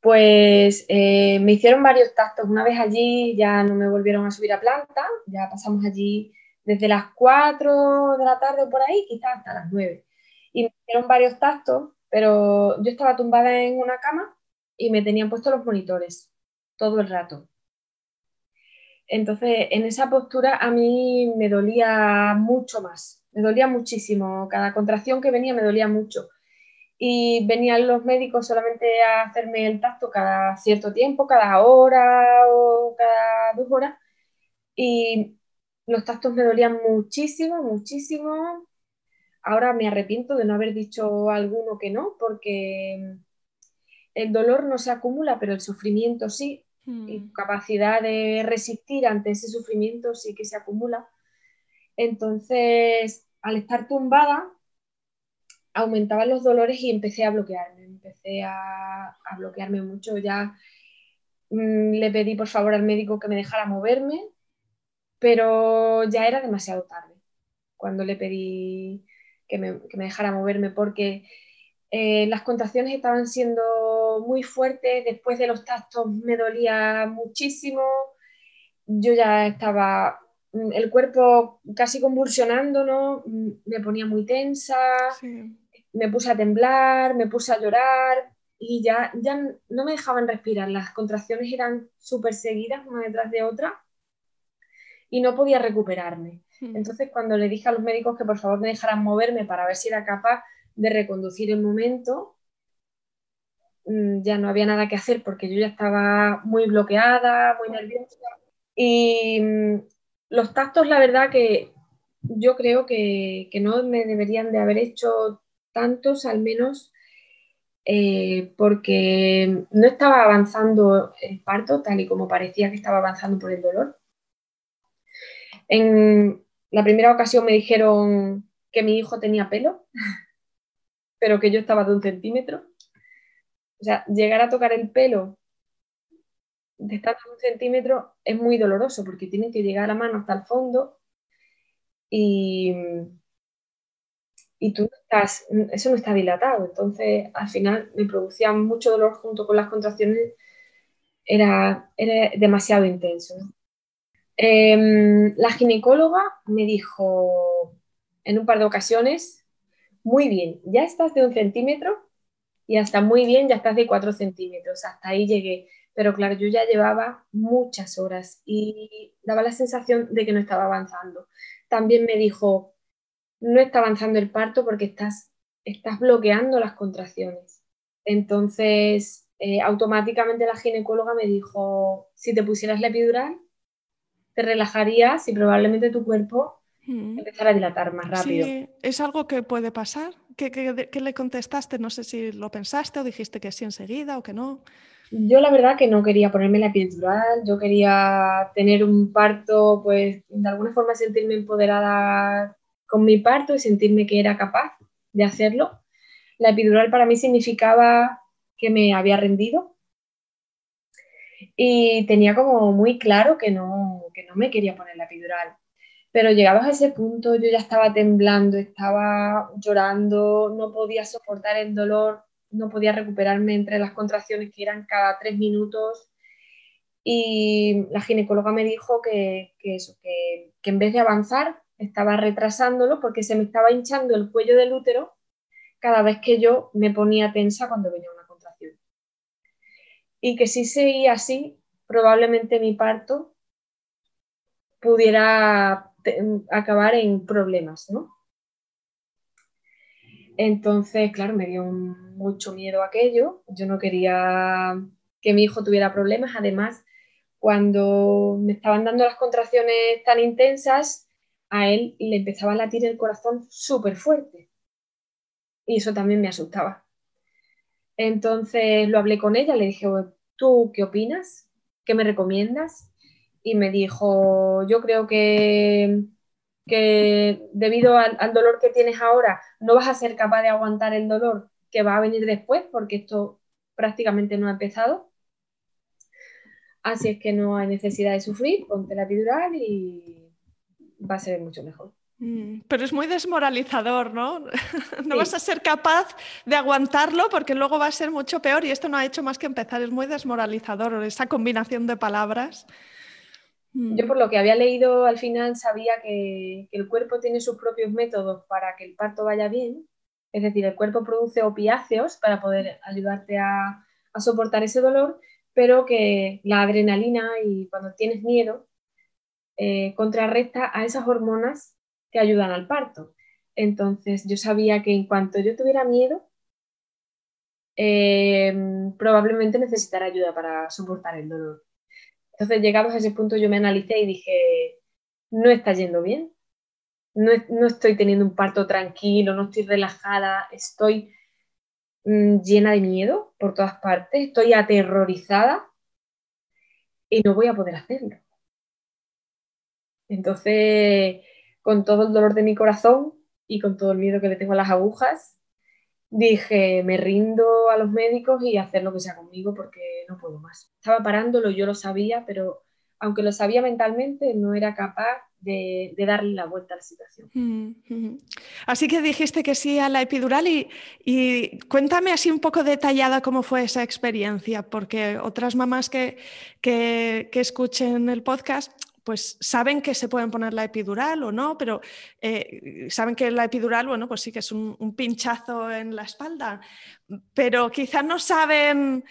Pues eh, me hicieron varios tactos. Una vez allí ya no me volvieron a subir a planta, ya pasamos allí desde las 4 de la tarde por ahí, quizás hasta las 9. Y me hicieron varios tactos, pero yo estaba tumbada en una cama y me tenían puestos los monitores todo el rato. Entonces, en esa postura a mí me dolía mucho más, me dolía muchísimo. Cada contracción que venía me dolía mucho. Y venían los médicos solamente a hacerme el tacto cada cierto tiempo, cada hora o cada dos horas. Y los tactos me dolían muchísimo, muchísimo. Ahora me arrepiento de no haber dicho alguno que no, porque el dolor no se acumula, pero el sufrimiento sí. Y tu hmm. capacidad de resistir ante ese sufrimiento sí que se acumula. Entonces, al estar tumbada, aumentaban los dolores y empecé a bloquearme. Empecé a, bloquearme mucho. Ya mm, le pedí por favor al médico que me dejara moverme, pero ya era demasiado tarde cuando le pedí que me, dejara moverme porque eh, las contracciones estaban siendo muy fuertes, después de los tactos me dolía muchísimo, yo ya estaba, mm, el cuerpo casi convulsionando, ¿no? Mm, me ponía muy tensa, me puse a temblar, me puse a llorar y ya, ya no me dejaban respirar, las contracciones eran súper seguidas una detrás de otra y no podía recuperarme. Hmm. Entonces, cuando le dije a los médicos que por favor me dejaran moverme para ver si era capaz de reconducir el momento, ya no había nada que hacer porque yo ya estaba muy bloqueada, muy nerviosa. Y mm, los tactos, la verdad que yo creo que, no me deberían de haber hecho tantos, al menos eh, porque no estaba avanzando el parto tal y como parecía que estaba avanzando por el dolor. En la primera ocasión me dijeron que mi hijo tenía pelo, pero que yo estaba de un centímetro. O sea, llegar a tocar el pelo de un centímetro es muy doloroso porque tienen que llegar la mano hasta el fondo y, y tú estás, eso no está dilatado. Entonces, al final me producía mucho dolor junto con las contracciones, era, era demasiado intenso. Em, la ginecóloga me dijo en un par de ocasiones, muy bien, ya estás de un centímetro y hasta muy bien, ya estás de cuatro centímetros, hasta ahí llegué. Pero claro, yo ya llevaba muchas horas y daba la sensación de que no estaba avanzando. También me dijo, no está avanzando el parto porque estás, estás bloqueando las contracciones. Entonces, eh, automáticamente la ginecóloga me dijo, si te pusieras la epidural, te relajarías y probablemente tu cuerpo mm. empezara a dilatar más rápido. Sí, ¿Es algo que puede pasar? ¿Qué, le contestaste? No sé si lo pensaste o dijiste que sí enseguida o que no. Yo la verdad que no quería ponerme la epidural, yo quería tener un parto, pues de alguna forma sentirme empoderada con mi parto y sentirme que era capaz de hacerlo. La epidural para mí significaba que me había rendido, y tenía como muy claro que no, que no me quería poner la epidural. Pero llegados a ese punto yo ya estaba temblando, estaba llorando, no podía soportar el dolor, no podía recuperarme entre las contracciones que eran cada tres minutos. Y la ginecóloga me dijo que, que eso, que, que en vez de avanzar, estaba retrasándolo porque se me estaba hinchando el cuello del útero cada vez que yo me ponía tensa cuando venía una y que si seguía así, probablemente mi parto pudiera acabar en problemas, ¿no? Entonces, claro, me dio mucho miedo aquello. Yo no quería que mi hijo tuviera problemas. Además, cuando me estaban dando las contracciones tan intensas, a él le empezaba a latir el corazón súper fuerte. Y eso también me asustaba. Entonces lo hablé con ella, le dije, ¿tú qué opinas? ¿Qué me recomiendas? Y me dijo, yo creo que, que debido al, dolor que tienes ahora, no vas a ser capaz de aguantar el dolor que va a venir después, porque esto prácticamente no ha empezado. Así es que no hay necesidad de sufrir, ponte la epidural y va a ser mucho mejor. Mm, pero es muy desmoralizador, ¿no? No vas a ser capaz de aguantarlo porque luego va a ser mucho peor y esto no ha hecho más que empezar. Es muy desmoralizador esa combinación de palabras. Yo mm. por lo que había leído al final sabía que, el cuerpo tiene sus propios métodos para que el parto vaya bien. Es decir, el cuerpo produce opiáceos para poder ayudarte a, soportar ese dolor, pero que la adrenalina y cuando tienes miedo eh, contrarresta a esas hormonas que ayudan al parto. Entonces yo sabía que en cuanto yo tuviera miedo, em, probablemente necesitara ayuda para soportar el dolor. Entonces llegados a ese punto yo me analicé y dije, no está yendo bien, no, estoy teniendo un parto tranquilo, no estoy relajada, estoy mm, llena de miedo por todas partes, estoy aterrorizada y no voy a poder hacerlo. Entonces con todo el dolor de mi corazón y con todo el miedo que le tengo a las agujas, dije, me rindo a los médicos y hacer lo que sea conmigo porque no puedo más. Estaba parándolo, yo lo sabía, pero aunque lo sabía mentalmente, no era capaz de, darle la vuelta a la situación. Mm, así que dijiste que sí a la epidural y, y, cuéntame así un poco detallada cómo fue esa experiencia, porque otras mamás que, que, que escuchen el podcast pues saben que se pueden poner la epidural o no, pero eh, saben que la epidural, bueno, pues sí que es un, pinchazo en la espalda, pero quizás no saben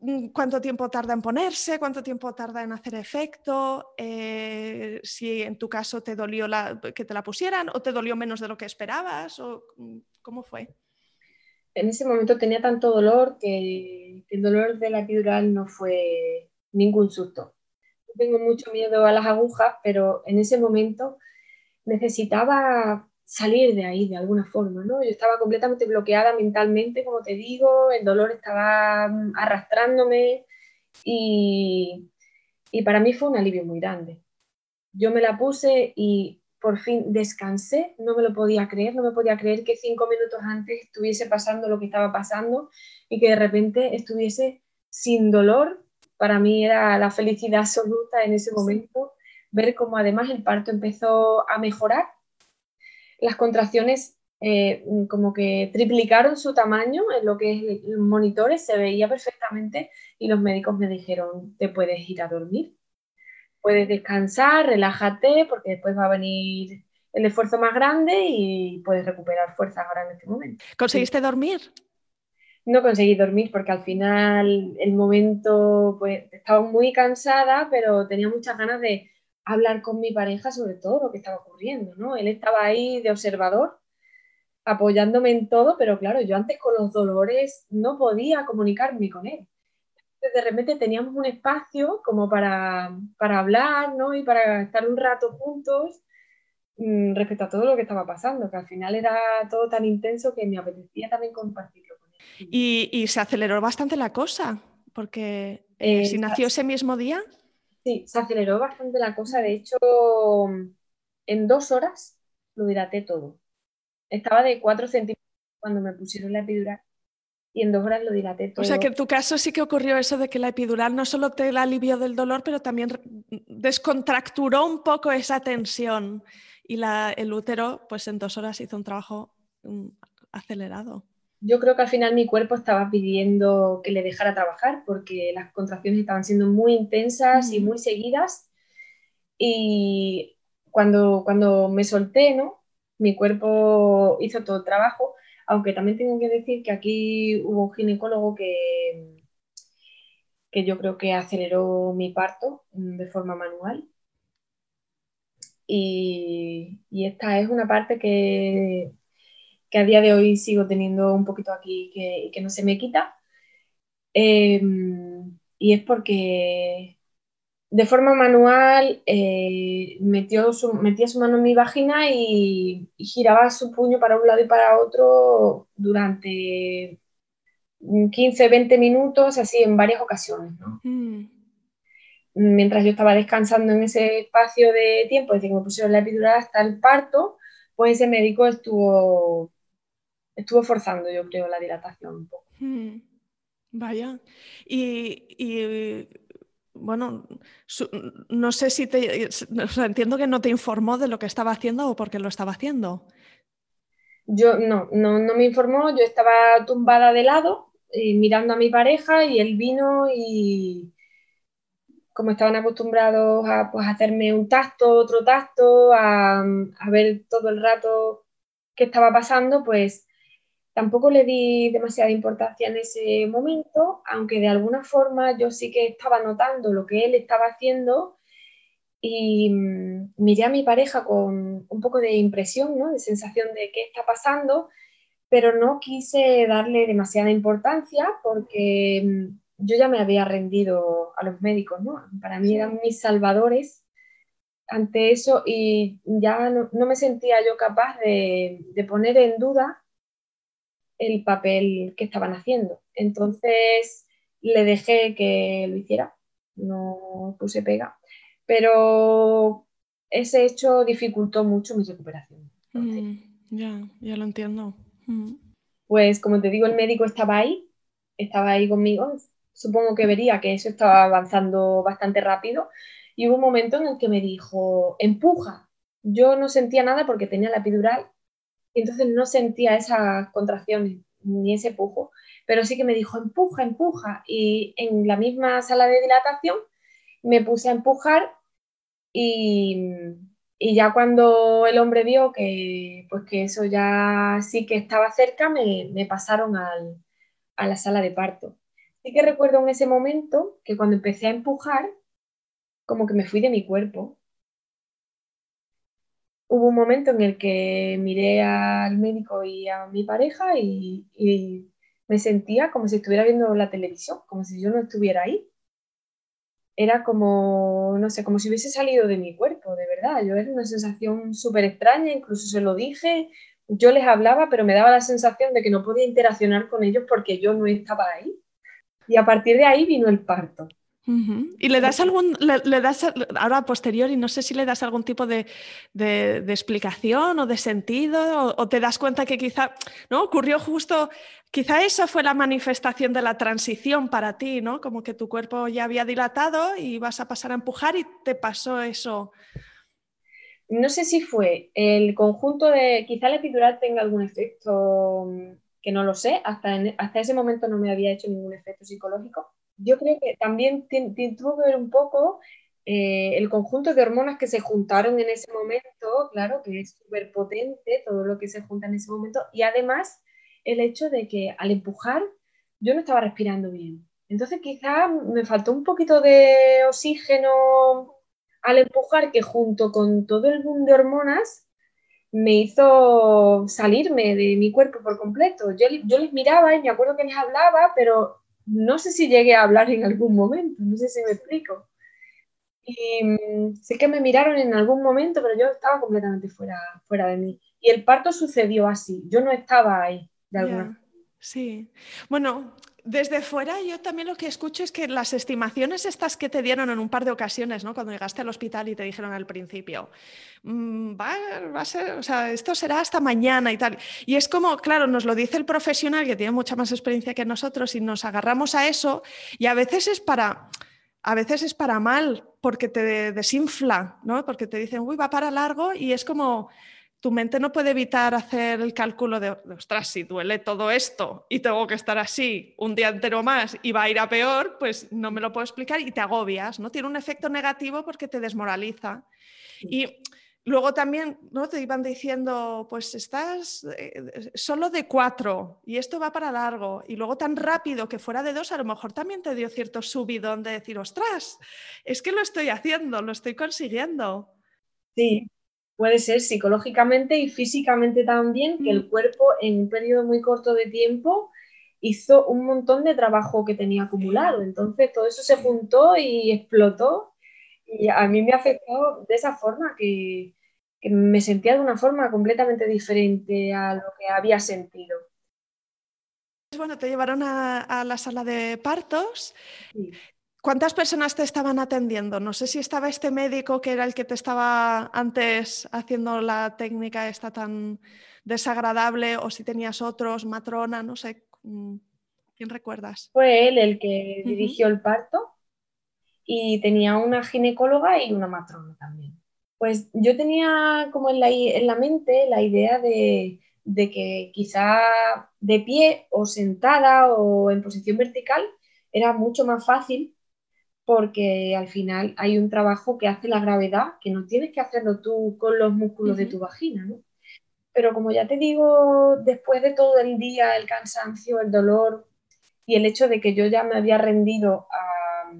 mm, cuánto tiempo tarda en ponerse, cuánto tiempo tarda en hacer efecto, eh, si en tu caso te dolió que te la pusieran o te dolió menos de lo que esperabas, o mm, cómo fue. En ese momento tenía tanto dolor que el dolor de la epidural no fue ningún susto tengo mucho miedo a las agujas, pero en ese momento necesitaba salir de ahí de alguna forma, ¿no? Yo estaba completamente bloqueada mentalmente, como te digo, el dolor estaba mm, arrastrándome y, y para mí fue un alivio muy grande. Yo me la puse y por fin descansé, no me lo podía creer, no me podía creer que cinco minutos antes estuviese pasando lo que estaba pasando y que de repente estuviese sin dolor para mí era la felicidad absoluta en ese momento, ver cómo además el parto empezó a mejorar. Las contracciones eh, como que triplicaron su tamaño en lo que es los monitores, se veía perfectamente y los médicos me dijeron, te puedes ir a dormir, puedes descansar, relájate, porque después va a venir el esfuerzo más grande y puedes recuperar fuerzas ahora en este momento. ¿Conseguiste dormir? No conseguí dormir porque al final el momento, pues estaba muy cansada, pero tenía muchas ganas de hablar con mi pareja sobre todo lo que estaba ocurriendo, ¿no? Él estaba ahí de observador, apoyándome en todo, pero claro, yo antes con los dolores no podía comunicarme con él. de repente teníamos un espacio como para, para hablar, ¿no? Y para estar un rato juntos mm, respecto a todo lo que estaba pasando, que al final era todo tan intenso que me apetecía también compartirlo y, se aceleró bastante la cosa, porque eh, si nació ese mismo día. Sí, se aceleró bastante la cosa. De hecho, en dos horas lo dilaté todo. Estaba de 4 centímetros cuando me pusieron la epidural y en dos horas lo dilaté todo. O sea que en tu caso sí que ocurrió eso de que la epidural no solo te alivió del dolor, pero también descontracturó un poco esa tensión y el útero pues en dos horas hizo un trabajo mm, acelerado yo creo que al final mi cuerpo estaba pidiendo que le dejara trabajar porque las contracciones estaban siendo muy intensas y muy seguidas. Y cuando, cuando me solté, ¿no? Mi cuerpo hizo todo el trabajo, aunque también tengo que decir que aquí hubo un ginecólogo que, que yo creo que aceleró mi parto de forma manual. Y, y esta es una parte que que a día de hoy sigo teniendo un poquito aquí que, que no se me quita. Em, y es porque de forma manual eh, metió su, metía su mano en mi vagina y, giraba su puño para un lado y para otro durante 15, 20 minutos, así en varias ocasiones. Mm. Mientras yo estaba descansando en ese espacio de tiempo, desde que me pusieron la epidural hasta el parto, pues ese médico estuvo estuvo forzando, yo creo, la dilatación un poco. Hmm. Vaya. Y, bueno, no sé si te, entiendo que no te informó de lo que estaba haciendo o por qué lo estaba haciendo. Yo no, no, no me informó, yo estaba tumbada de lado eh, mirando a mi pareja y él vino y como estaban acostumbrados a pues, hacerme un tacto, otro tacto, a, a ver todo el rato qué estaba pasando, pues tampoco le di demasiada importancia en ese momento, aunque de alguna forma yo sí que estaba notando lo que él estaba haciendo y mm, miré a mi pareja con un poco de impresión, ¿no? de sensación de qué está pasando, pero no quise darle demasiada importancia porque mm, yo ya me había rendido a los médicos, ¿no? Para mí eran mis salvadores ante eso y ya no, me sentía yo capaz de, de, poner en duda el papel que estaban haciendo. Entonces le dejé que lo hiciera, no puse pega, pero ese hecho dificultó mucho mi recuperación. Mm, ya, ya lo entiendo. Mm. Pues como te digo, el médico estaba ahí, estaba ahí conmigo, supongo que vería que eso estaba avanzando bastante rápido y hubo un momento en el que me dijo, empuja. Yo no sentía nada porque tenía la epidural y entonces no sentía esas contracciones ni ese pujo, pero sí que me dijo, empuja, empuja. Y en la misma sala de dilatación me puse a empujar y, y ya cuando el hombre vio que, pues que eso ya sí que estaba cerca, me, me pasaron al, a la sala de parto. Sí que recuerdo en ese momento que cuando empecé a empujar, como que me fui de mi cuerpo. Hubo un momento en el que miré al médico y a mi pareja y, me sentía como si estuviera viendo la televisión, como si yo no estuviera ahí. Era como, no sé, como si hubiese salido de mi cuerpo, de verdad. Yo era una sensación súper extraña, incluso se lo dije, yo les hablaba, pero me daba la sensación de que no podía interaccionar con ellos porque yo no estaba ahí. Y a partir de ahí vino el parto. ¿Y le das algún, le, das, ahora posterior, y no sé si le das algún tipo de, explicación o de sentido, o, te das cuenta que quizá, ¿no? Ocurrió justo, quizá esa fue la manifestación de la transición para ti, ¿no? Como que tu cuerpo ya había dilatado y vas a pasar a empujar y te pasó eso. No sé si fue el conjunto de, quizá la epidural tenga algún efecto que no lo sé, hasta, hasta ese momento no me había hecho ningún efecto psicológico. Yo creo que también tuvo que ver un poco eh, el conjunto de hormonas que se juntaron en ese momento, claro, que es súper potente todo lo que se junta en ese momento, y además el hecho de que al empujar yo no estaba respirando bien. Entonces quizá me faltó un poquito de oxígeno al empujar que junto con todo el boom de hormonas me hizo salirme de mi cuerpo por completo. Yo, yo les miraba y me acuerdo que les hablaba, pero no sé si llegué a hablar en algún momento, no sé si me explico. Y mm, sé que me miraron en algún momento, pero yo estaba completamente fuera, fuera de mí. Y el parto sucedió así, yo no estaba ahí de alguna Sí, bueno, desde fuera yo también lo que escucho es que las estimaciones estas que te dieron en un par de ocasiones, ¿no? Cuando llegaste al hospital y te dijeron al principio, mm, va, a ser, o sea, esto será hasta mañana y tal. Y es como, claro, nos lo dice el profesional que tiene mucha más experiencia que nosotros y nos agarramos a eso y a veces es para, a veces es para mal porque te desinfla, ¿no? Porque te dicen, uy, va para largo y es como tu mente no puede evitar hacer el cálculo de, ostras, si duele todo esto y tengo que estar así un día entero más y va a ir a peor, pues no me lo puedo explicar y te agobias, ¿no? Tiene un efecto negativo porque te desmoraliza. Y luego también ¿no? te iban diciendo, pues estás eh, solo de cuatro y esto va para largo. Y luego tan rápido que fuera de dos, a lo mejor también te dio cierto subidón de decir, ostras, es que lo estoy haciendo, lo estoy consiguiendo. Sí, puede ser psicológicamente y físicamente también, que el mm. cuerpo en un periodo muy corto de tiempo hizo un montón de trabajo que tenía acumulado. Entonces todo eso se juntó y explotó y a mí me afectó de esa forma que, me sentía de una forma completamente diferente a lo que había sentido. Bueno, te llevaron a, la sala de partos. ¿Cuántas personas te estaban atendiendo? No sé si estaba este médico que era el que te estaba antes haciendo la técnica esta tan desagradable o si tenías otros, matrona, no sé. Mm, ¿Quién recuerdas? Fue él el que dirigió el parto y tenía una ginecóloga y una matrona también. Pues yo tenía como en la, en la mente la idea de, de que quizá de pie o sentada o en posición vertical era mucho más fácil porque al final hay un trabajo que hace la gravedad, que no tienes que hacerlo tú con los músculos de tu vagina, ¿no? Pero como ya te digo, después de todo el día, el cansancio, el dolor y el hecho de que yo ya me había rendido a,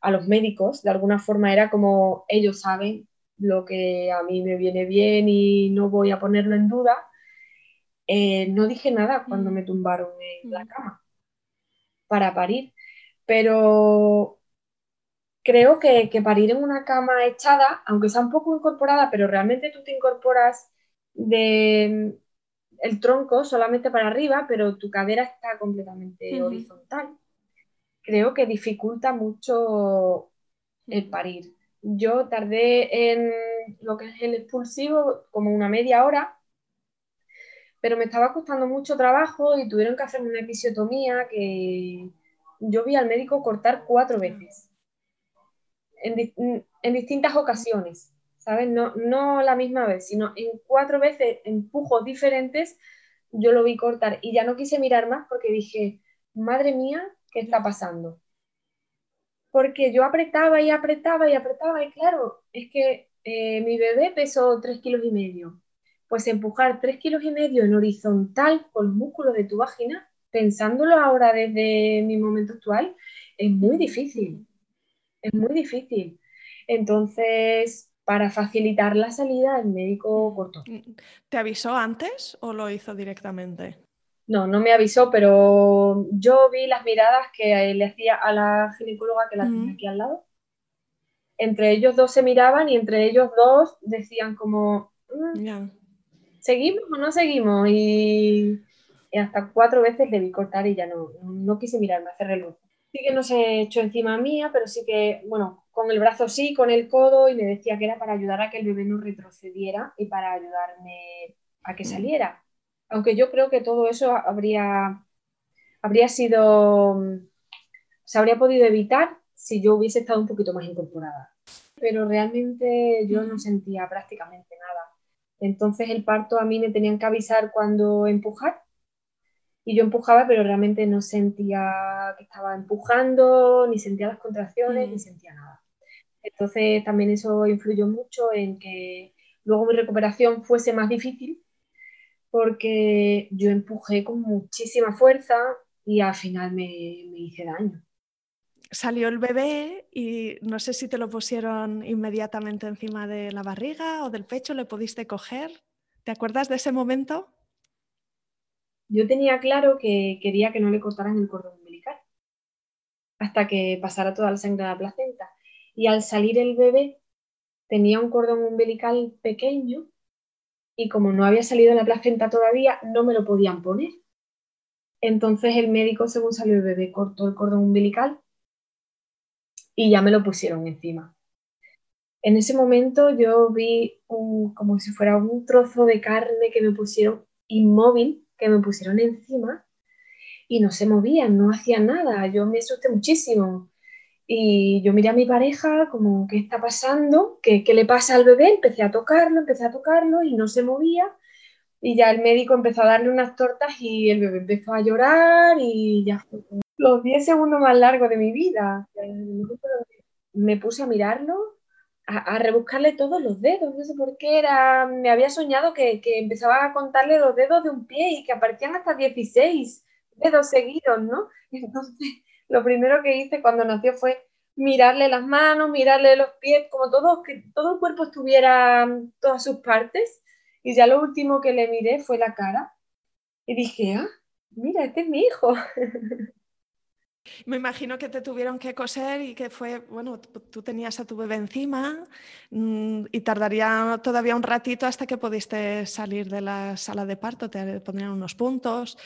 a los médicos, de alguna forma era como ellos saben lo que a mí me viene bien y no voy a ponerlo en duda, eh, no dije nada cuando me tumbaron en la cama para parir. Pero creo que, parir en una cama echada, aunque sea un poco incorporada, pero realmente tú te incorporas de el tronco solamente para arriba, pero tu cadera está completamente horizontal. Creo que dificulta mucho el parir. Yo tardé en lo que es el expulsivo como una media hora, pero me estaba costando mucho trabajo y tuvieron que hacerme una episiotomía que yo vi al médico cortar cuatro veces en, distintas ocasiones, ¿sabes? No, no la misma vez, sino en cuatro veces empujos diferentes yo lo vi cortar y ya no quise mirar más porque dije, madre mía, ¿qué está pasando? Porque yo apretaba y apretaba y apretaba y claro, es que eh, mi bebé pesó tres kilos y medio. Pues empujar tres kilos y medio en horizontal con los músculos de tu vagina, pensándolo ahora desde mi momento actual, es muy difícil es muy difícil. Entonces, para facilitar la salida, el médico cortó. ¿Te avisó antes o lo hizo directamente? No, no me avisó, pero yo vi las miradas que le hacía a la ginecóloga que la tenía aquí al lado. Entre ellos dos se miraban y entre ellos dos decían como, mm, ¿seguimos o no seguimos? Y, hasta cuatro veces le vi cortar y ya no, no quise mirarme, hacer reloj sí que no se echó encima mía, pero sí que, bueno, con el brazo sí, con el codo, y me decía que era para ayudar a que el bebé no retrocediera y para ayudarme a que saliera. Aunque yo creo que todo eso habría, habría sido, se habría podido evitar si yo hubiese estado un poquito más incorporada. Pero realmente yo no sentía prácticamente nada. Entonces el parto a mí me tenían que avisar cuando empujar y yo empujaba, pero realmente no sentía que estaba empujando, ni sentía las contracciones, ni mm. sentía nada. Entonces también eso influyó mucho en que luego mi recuperación fuese más difícil porque yo empujé con muchísima fuerza y al final me, me hice daño. Salió el bebé y no sé si te lo pusieron inmediatamente encima de la barriga o del pecho, ¿le pudiste coger? ¿Te acuerdas de ese momento? Yo tenía claro que quería que no le cortaran el cordón umbilical hasta que pasara toda la sangre a la placenta. Y al salir el bebé tenía un cordón umbilical pequeño y como no había salido la placenta todavía, no me lo podían poner. Entonces el médico, según salió el bebé, cortó el cordón umbilical y ya me lo pusieron encima. En ese momento yo vi como si fuera un trozo de carne que me pusieron inmóvil que me pusieron encima y no se movían, no hacían nada. Yo me asusté muchísimo. Y yo miré a mi pareja como, ¿qué está pasando? ¿Qué, ¿Qué, le pasa al bebé? Empecé a tocarlo, empecé a tocarlo y no se movía. Y ya el médico empezó a darle unas tortas y el bebé empezó a llorar y ya fue los 10 segundos más largos de mi vida. Me puse a mirarlo a, rebuscarle todos los dedos, no sé por qué era, me había soñado que, empezaba a contarle los dedos de un pie y que aparecían hasta 16 dedos seguidos, ¿no? Entonces, lo primero que hice cuando nació fue mirarle las manos, mirarle los pies, como todo, que todo el cuerpo estuviera, todas sus partes, y ya lo último que le miré fue la cara, y dije, ah, mira, este es mi hijo. Me imagino que te tuvieron que coser y que fue, bueno, tú tenías a tu bebé encima mm, y tardaría todavía un ratito hasta que pudiste salir de la sala de parto, te pondrían unos puntos.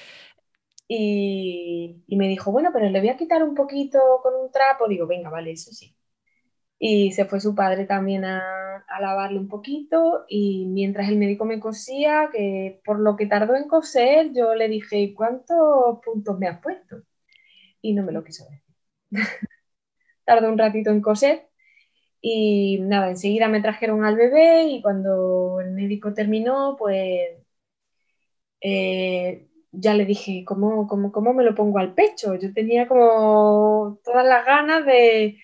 Y, me dijo, bueno, pero le voy a quitar un poquito con un trapo. Digo, venga, vale, eso sí. Y se fue su padre también a, a lavarle un poquito y mientras el médico me cosía, que por lo que tardó en coser, yo le dije, ¿cuántos puntos me has puesto? Y no me lo quiso decir. tardó un ratito en coser y nada, enseguida me trajeron al bebé y cuando el médico terminó, pues eh, ya le dije, ¿cómo, cómo, ¿cómo me lo pongo al pecho? Yo tenía como todas las ganas de,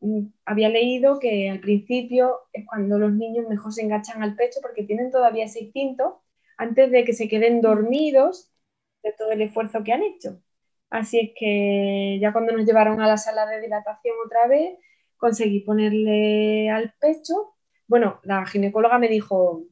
mm, había leído que al principio es cuando los niños mejor se enganchan al pecho porque tienen todavía ese instinto antes de que se queden dormidos de todo el esfuerzo que han hecho. Así es que ya cuando nos llevaron a la sala de dilatación otra vez, conseguí ponerle al pecho. Bueno, la ginecóloga me dijo,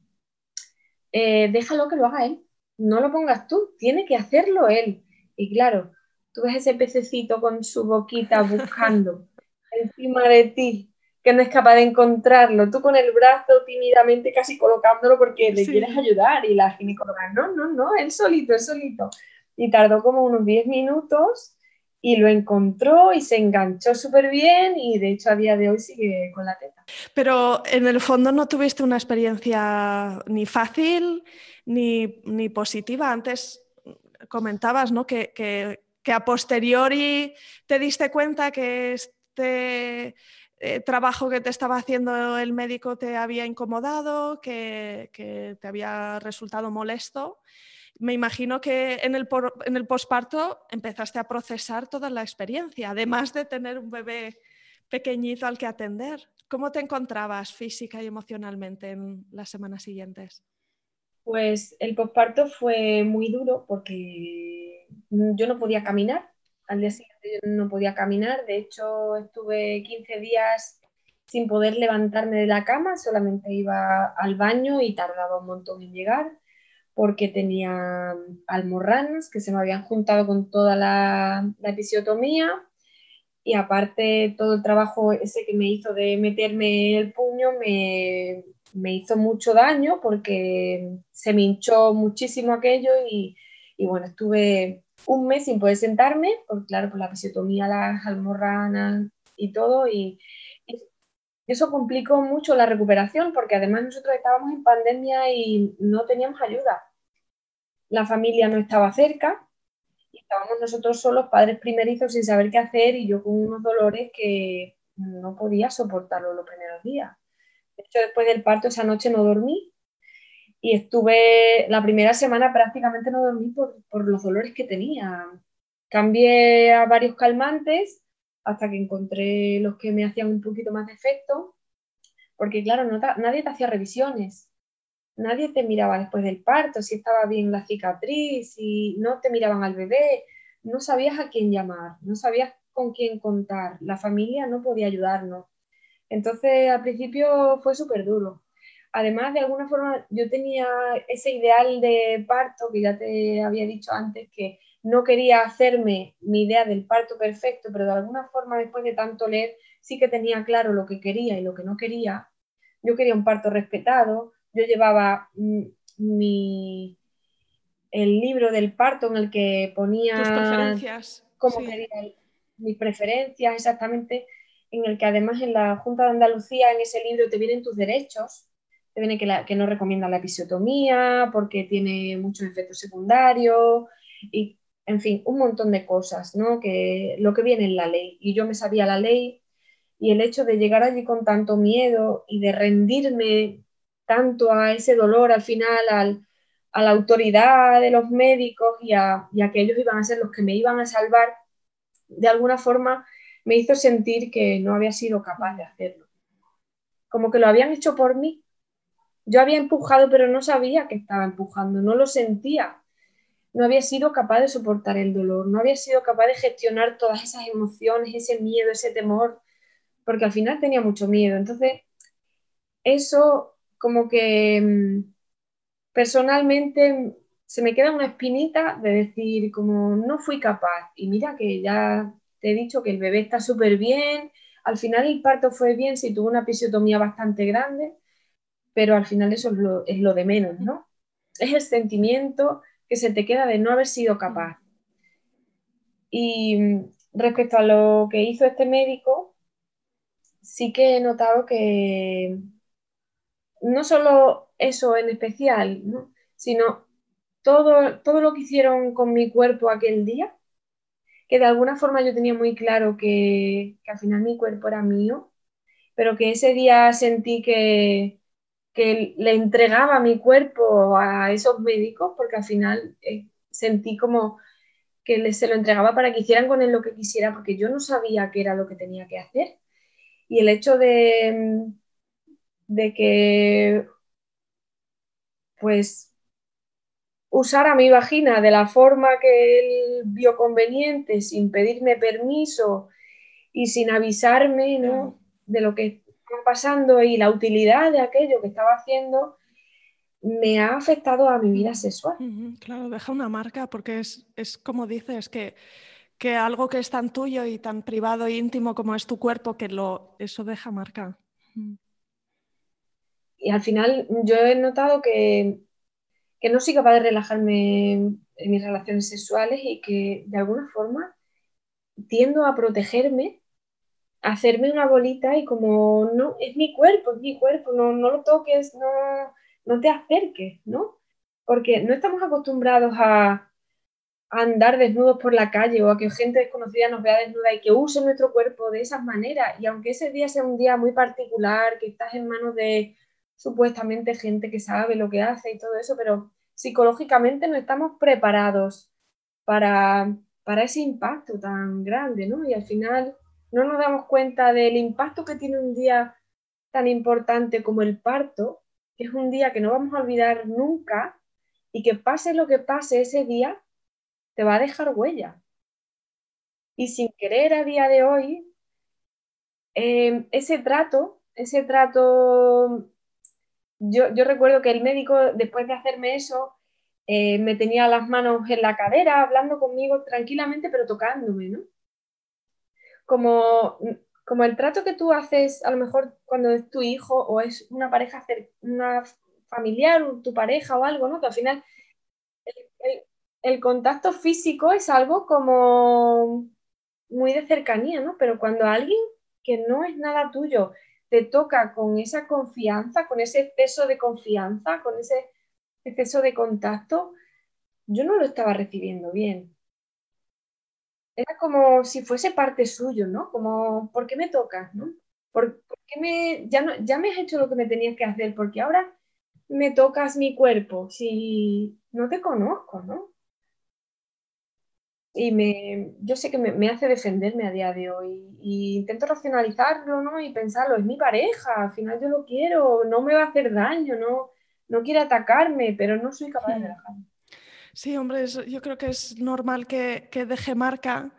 eh, déjalo que lo haga él, no lo pongas tú, tiene que hacerlo él. Y claro, tú ves ese pececito con su boquita buscando encima de ti, que no es capaz de encontrarlo, tú con el brazo tímidamente casi colocándolo porque le quieres ayudar y la ginecóloga, no, no, no, él solito, él solito. Y tardó como unos 10 minutos y lo encontró y se enganchó súper bien y de hecho a día de hoy sigue con la teta. Pero en el fondo no tuviste una experiencia ni fácil ni, positiva. Antes comentabas ¿no? que, que, a posteriori te diste cuenta que este eh, trabajo que te estaba haciendo el médico te había incomodado, que, que te había resultado molesto. Me imagino que en el, en el posparto empezaste a procesar toda la experiencia, además de tener un bebé pequeñito al que atender. ¿Cómo te encontrabas física y emocionalmente en las semanas siguientes? Pues el posparto fue muy duro porque yo no podía caminar. Al día siguiente yo no podía caminar. De hecho, estuve 15 días sin poder levantarme de la cama. Solamente iba al baño y tardaba un montón en llegar porque tenía almorranas que se me habían juntado con toda la, la episiotomía y aparte todo el trabajo ese que me hizo de meterme el puño me, me hizo mucho daño porque se me hinchó muchísimo aquello y, bueno, estuve un mes sin poder sentarme, porque claro, por la episiotomía, las almorranas y todo, y, eso complicó mucho la recuperación porque además nosotros estábamos en pandemia y no teníamos ayuda. La familia no estaba cerca y estábamos nosotros solos, padres primerizos, sin saber qué hacer y yo con unos dolores que no podía soportarlo los primeros días. De hecho, después del parto esa noche no dormí y estuve la primera semana prácticamente no dormí por, los dolores que tenía. Cambié a varios calmantes hasta que encontré los que me hacían un poquito más de efecto, porque claro, nadie te hacía revisiones, nadie te miraba después del parto, si estaba bien la cicatriz, si no te miraban al bebé, no sabías a quién llamar, no sabías con quién contar, la familia no podía ayudarnos. Entonces, al principio fue súper duro. Además, de alguna forma, yo tenía ese ideal de parto que ya te había dicho antes, que no quería hacerme mi idea del parto perfecto, pero de alguna forma, después de tanto leer, sí que tenía claro lo que quería y lo que no quería. Yo quería un parto respetado, yo llevaba mm, mi, el libro del parto en el que ponía cómo quería mis preferencias exactamente en el que además en la Junta de Andalucía, en ese libro, te vienen tus derechos, te viene que, que no recomienda la episiotomía porque tiene muchos efectos secundarios y, en fin, un montón de cosas, ¿no? Que lo que viene en la ley. Y yo me sabía la ley y el hecho de llegar allí con tanto miedo y de rendirme tanto a ese dolor al final, a la autoridad de los médicos y a, y a que ellos iban a ser los que me iban a salvar, de alguna forma me hizo sentir que no había sido capaz de hacerlo. Como que lo habían hecho por mí. Yo había empujado, pero no sabía que estaba empujando, no lo sentía. No había sido capaz de soportar el dolor, no había sido capaz de gestionar todas esas emociones, ese miedo, ese temor, porque al final tenía mucho miedo. Entonces, eso como que mm, personalmente se me queda una espinita de decir como no fui capaz y mira que ya te he dicho que el bebé está súper bien, al final el parto fue bien, si tuvo una episiotomía bastante grande, pero al final eso es lo, de menos, ¿no? Es el sentimiento que se te queda de no haber sido capaz. Y mm, respecto a lo que hizo este médico, sí que he notado que no solo eso en especial, sino todo, todo lo que hicieron con mi cuerpo aquel día, que de alguna forma yo tenía muy claro que, al final mi cuerpo era mío, pero que ese día sentí que, que le entregaba mi cuerpo a esos médicos, porque al final eh, sentí como que se lo entregaba para que hicieran con él lo que quisiera, porque yo no sabía qué era lo que tenía que hacer. Y el hecho de, de que, pues, usara mi vagina de la forma que él vio conveniente, sin pedirme permiso y sin avisarme ¿no? de lo que estaba pasando y la utilidad de aquello que estaba haciendo, me ha afectado a mi vida sexual. Claro, deja una marca porque es, es como dices, que, que, algo que es tan tuyo y tan privado e íntimo como es tu cuerpo, que lo, eso deja marca. Y al final yo he notado que, que no soy capaz de relajarme en, mis relaciones sexuales y que de alguna forma tiendo a protegerme, a hacerme una bolita y como no, es mi cuerpo, es mi cuerpo, no, no lo toques, no, no te acerques, ¿no? Porque no estamos acostumbrados a, andar desnudos por la calle o a que gente desconocida nos vea desnuda y que use nuestro cuerpo de esas maneras. Y aunque ese día sea un día muy particular, que estás en manos de supuestamente gente que sabe lo que hace y todo eso, pero psicológicamente no estamos preparados para, para ese impacto tan grande, ¿no? Y al final no nos damos cuenta del impacto que tiene un día tan importante como el parto, que es un día que no vamos a olvidar nunca y que pase lo que pase ese día, te va a dejar huella. Y sin querer a día de hoy, eh, ese trato, ese trato yo, recuerdo que el médico, después de hacerme eso, eh, me tenía las manos en la cadera, hablando conmigo tranquilamente, pero tocándome, ¿no? Como, como el trato que tú haces, a lo mejor cuando es tu hijo o es una pareja, una familiar, tu pareja o algo, ¿no? Que al final el, contacto físico es algo como muy de cercanía, ¿no? Pero cuando alguien que no es nada tuyo te toca con esa confianza, con ese exceso de confianza, con ese exceso de contacto, yo no lo estaba recibiendo bien. Era como si fuese parte suyo, ¿no? Como, ¿por qué me tocas? ¿Por, qué me, ya, no, ya me has hecho lo que me tenías que hacer? Porque ahora me tocas mi cuerpo si no te conozco, ¿no? Y me, yo sé que me, hace defenderme a día de hoy y intento racionalizarlo ¿no? y pensarlo, es mi pareja, al final yo lo quiero, no me va a hacer daño, no, no quiere atacarme, pero no soy capaz de relajarme. Sí, hombre, yo creo que es normal que, que, deje marca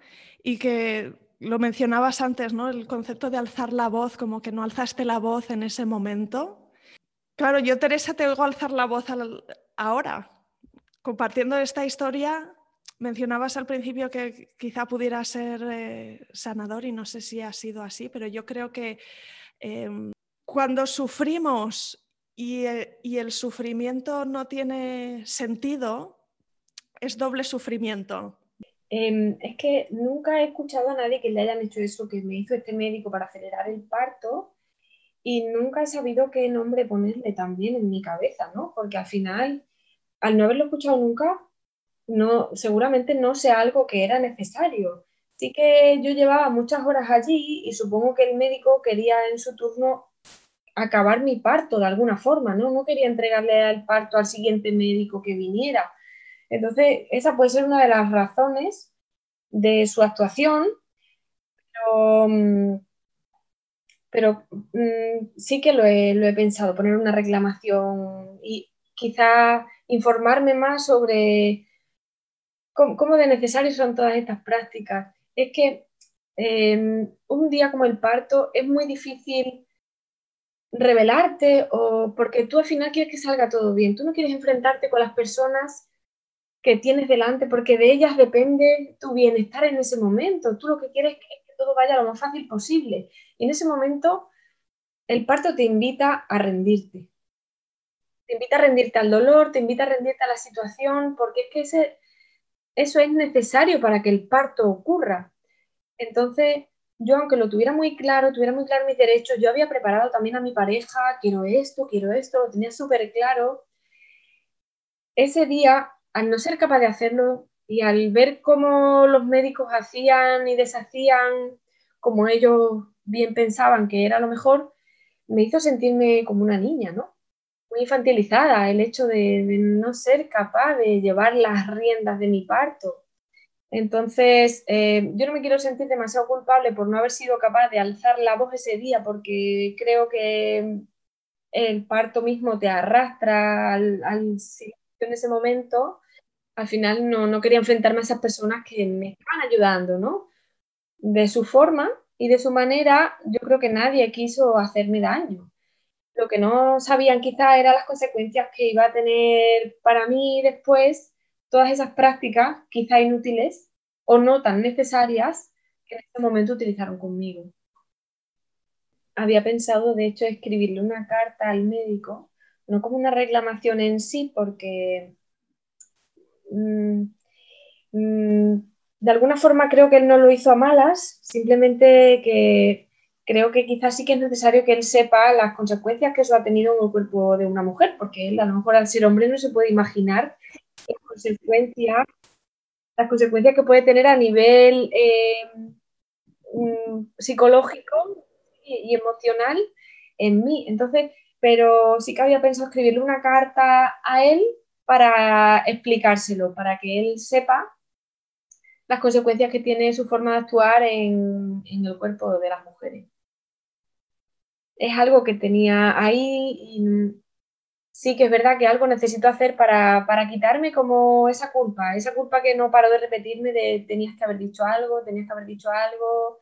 y que lo mencionabas antes, ¿no? El concepto de alzar la voz, como que no alzaste la voz en ese momento. Claro, yo, Teresa, te oigo alzar la voz ahora. Compartiendo esta historia, Mencionabas al principio que quizá pudiera ser eh, sanador y no sé si ha sido así, pero yo creo que em, cuando sufrimos eh, y, el sufrimiento no tiene sentido, es doble sufrimiento. Em, es que nunca he escuchado a nadie que le hayan hecho eso que me hizo este médico para acelerar el parto y nunca he sabido qué nombre ponerle también en mi cabeza, ¿no? Porque al final, al no haberlo escuchado nunca, no, seguramente no sea algo que era necesario. Sí que yo llevaba muchas horas allí y supongo que el médico quería en su turno acabar mi parto de alguna forma, ¿no? No quería entregarle el parto al siguiente médico que viniera. Entonces, esa puede ser una de las razones de su actuación, pero, mm, mm, sí que lo he, lo he pensado, poner una reclamación y quizá informarme más sobre cómo, de necesarias son todas estas prácticas. Es que em, un día como el parto es muy difícil revelarte o porque tú al final quieres que salga todo bien. Tú no quieres enfrentarte con las personas que tienes delante porque de ellas depende tu bienestar en ese momento. Tú lo que quieres es que todo vaya lo más fácil posible. Y en ese momento el parto te invita a rendirte. Te invita a rendirte al dolor, te invita a rendirte a la situación, porque es que ese, eso es necesario para que el parto ocurra. Entonces, yo aunque lo tuviera muy claro, tuviera muy claro mis derechos, yo había preparado también a mi pareja, quiero esto, quiero esto, lo tenía súper claro. Ese día, al no ser capaz de hacerlo, Y al ver cómo los médicos hacían y deshacían como ellos bien pensaban que era lo mejor, me hizo sentirme como una niña, ¿no? Muy infantilizada el hecho de, no ser capaz de llevar las riendas de mi parto. Entonces, eh, yo no me quiero sentir demasiado culpable por no haber sido capaz de alzar la voz ese día, porque creo que el parto mismo te arrastra al, al en ese momento. Al final no, no quería enfrentarme a esas personas que me estaban ayudando, ¿no? De su forma, y de su manera yo creo que nadie quiso hacerme daño. Lo que no sabían quizás eran las consecuencias que iba a tener para mí después todas esas prácticas, quizá inútiles o no tan necesarias, que en ese momento utilizaron conmigo. Había pensado, de hecho, escribirle una carta al médico, no como una reclamación en sí, porque mm, mm, de alguna forma creo que él no lo hizo a malas, simplemente que creo que quizás sí que es necesario que él sepa las consecuencias que eso ha tenido en el cuerpo de una mujer, porque él a lo mejor al ser hombre no se puede imaginar las consecuencias, que puede tener a nivel eh, mm, psicológico y emocional en mí. Entonces, pero sí que había pensado escribirle una carta a él para explicárselo, para que él sepa las consecuencias que tiene su forma de actuar en, el cuerpo de las mujeres. Es algo que tenía ahí y sí que es verdad que algo necesito hacer para, quitarme como esa culpa, esa culpa que no paro de repetirme de tenías que haber dicho algo, tenías que haber dicho algo,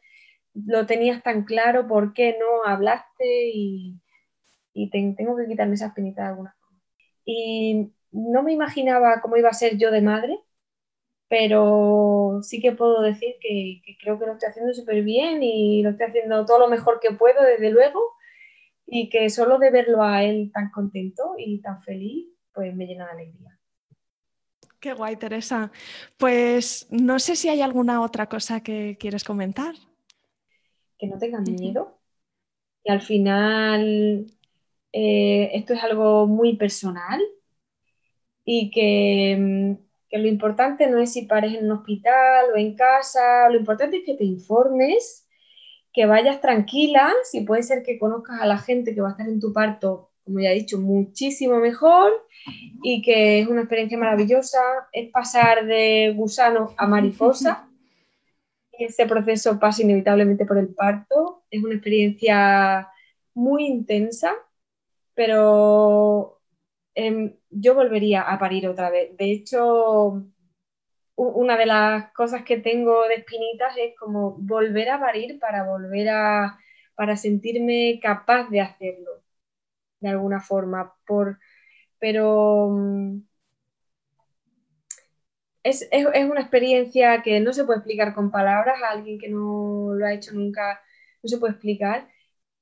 lo tenías tan claro, ¿por qué no hablaste? Y, tengo que quitarme esa espinita de alguna forma. Y no me imaginaba cómo iba a ser yo de madre, pero sí que puedo decir que, creo que lo estoy haciendo súper bien y lo estoy haciendo todo lo mejor que puedo, desde luego, y que solo de verlo a él tan contento y tan feliz, pues me llena de alegría. Qué guay, Teresa. Pues no sé si hay alguna otra cosa que quieres comentar. Que no tengan miedo. Y al final eh, esto es algo muy personal y que mm, que lo importante no es si pares en un hospital o en casa, lo importante es que te informes, que vayas tranquila, si puede ser que conozcas a la gente que va a estar en tu parto, como ya he dicho, muchísimo mejor y que es una experiencia maravillosa, es pasar de gusano a mariposa. y Ese proceso pasa inevitablemente por el parto, es una experiencia muy intensa, pero Em, yo volvería a parir otra vez. De hecho, una de las cosas que tengo de espinitas es como volver a parir para volver a, para sentirme capaz de hacerlo, de alguna forma. Por, pero mm, es, una experiencia que no se puede explicar con palabras a alguien que no lo ha hecho nunca, no se puede explicar.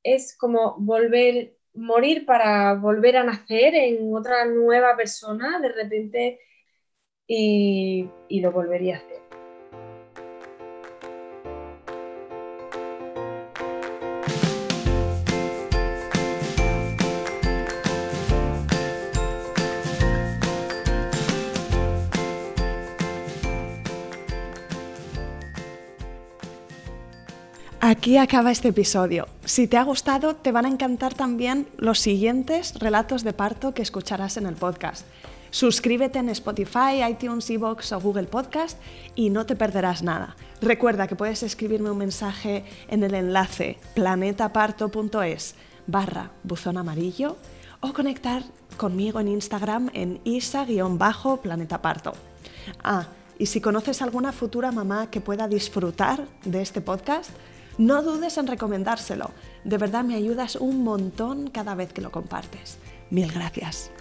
Es como volver morir para volver a nacer en otra nueva persona de repente y, lo volvería a hacer. Aquí acaba este episodio. Si te ha gustado, te van a encantar también los siguientes relatos de parto que escucharás en el podcast. Suscríbete en Spotify, iTunes, Evox o Google Podcast y no te perderás nada. Recuerda que puedes escribirme un mensaje en el enlace planetaparto.es barra buzón amarillo o conectar conmigo en Instagram en isa-planetaparto. Ah, y si conoces alguna futura mamá que pueda disfrutar de este podcast, no dudes en recomendárselo. De verdad me ayudas un montón cada vez que lo compartes. Mil gracias.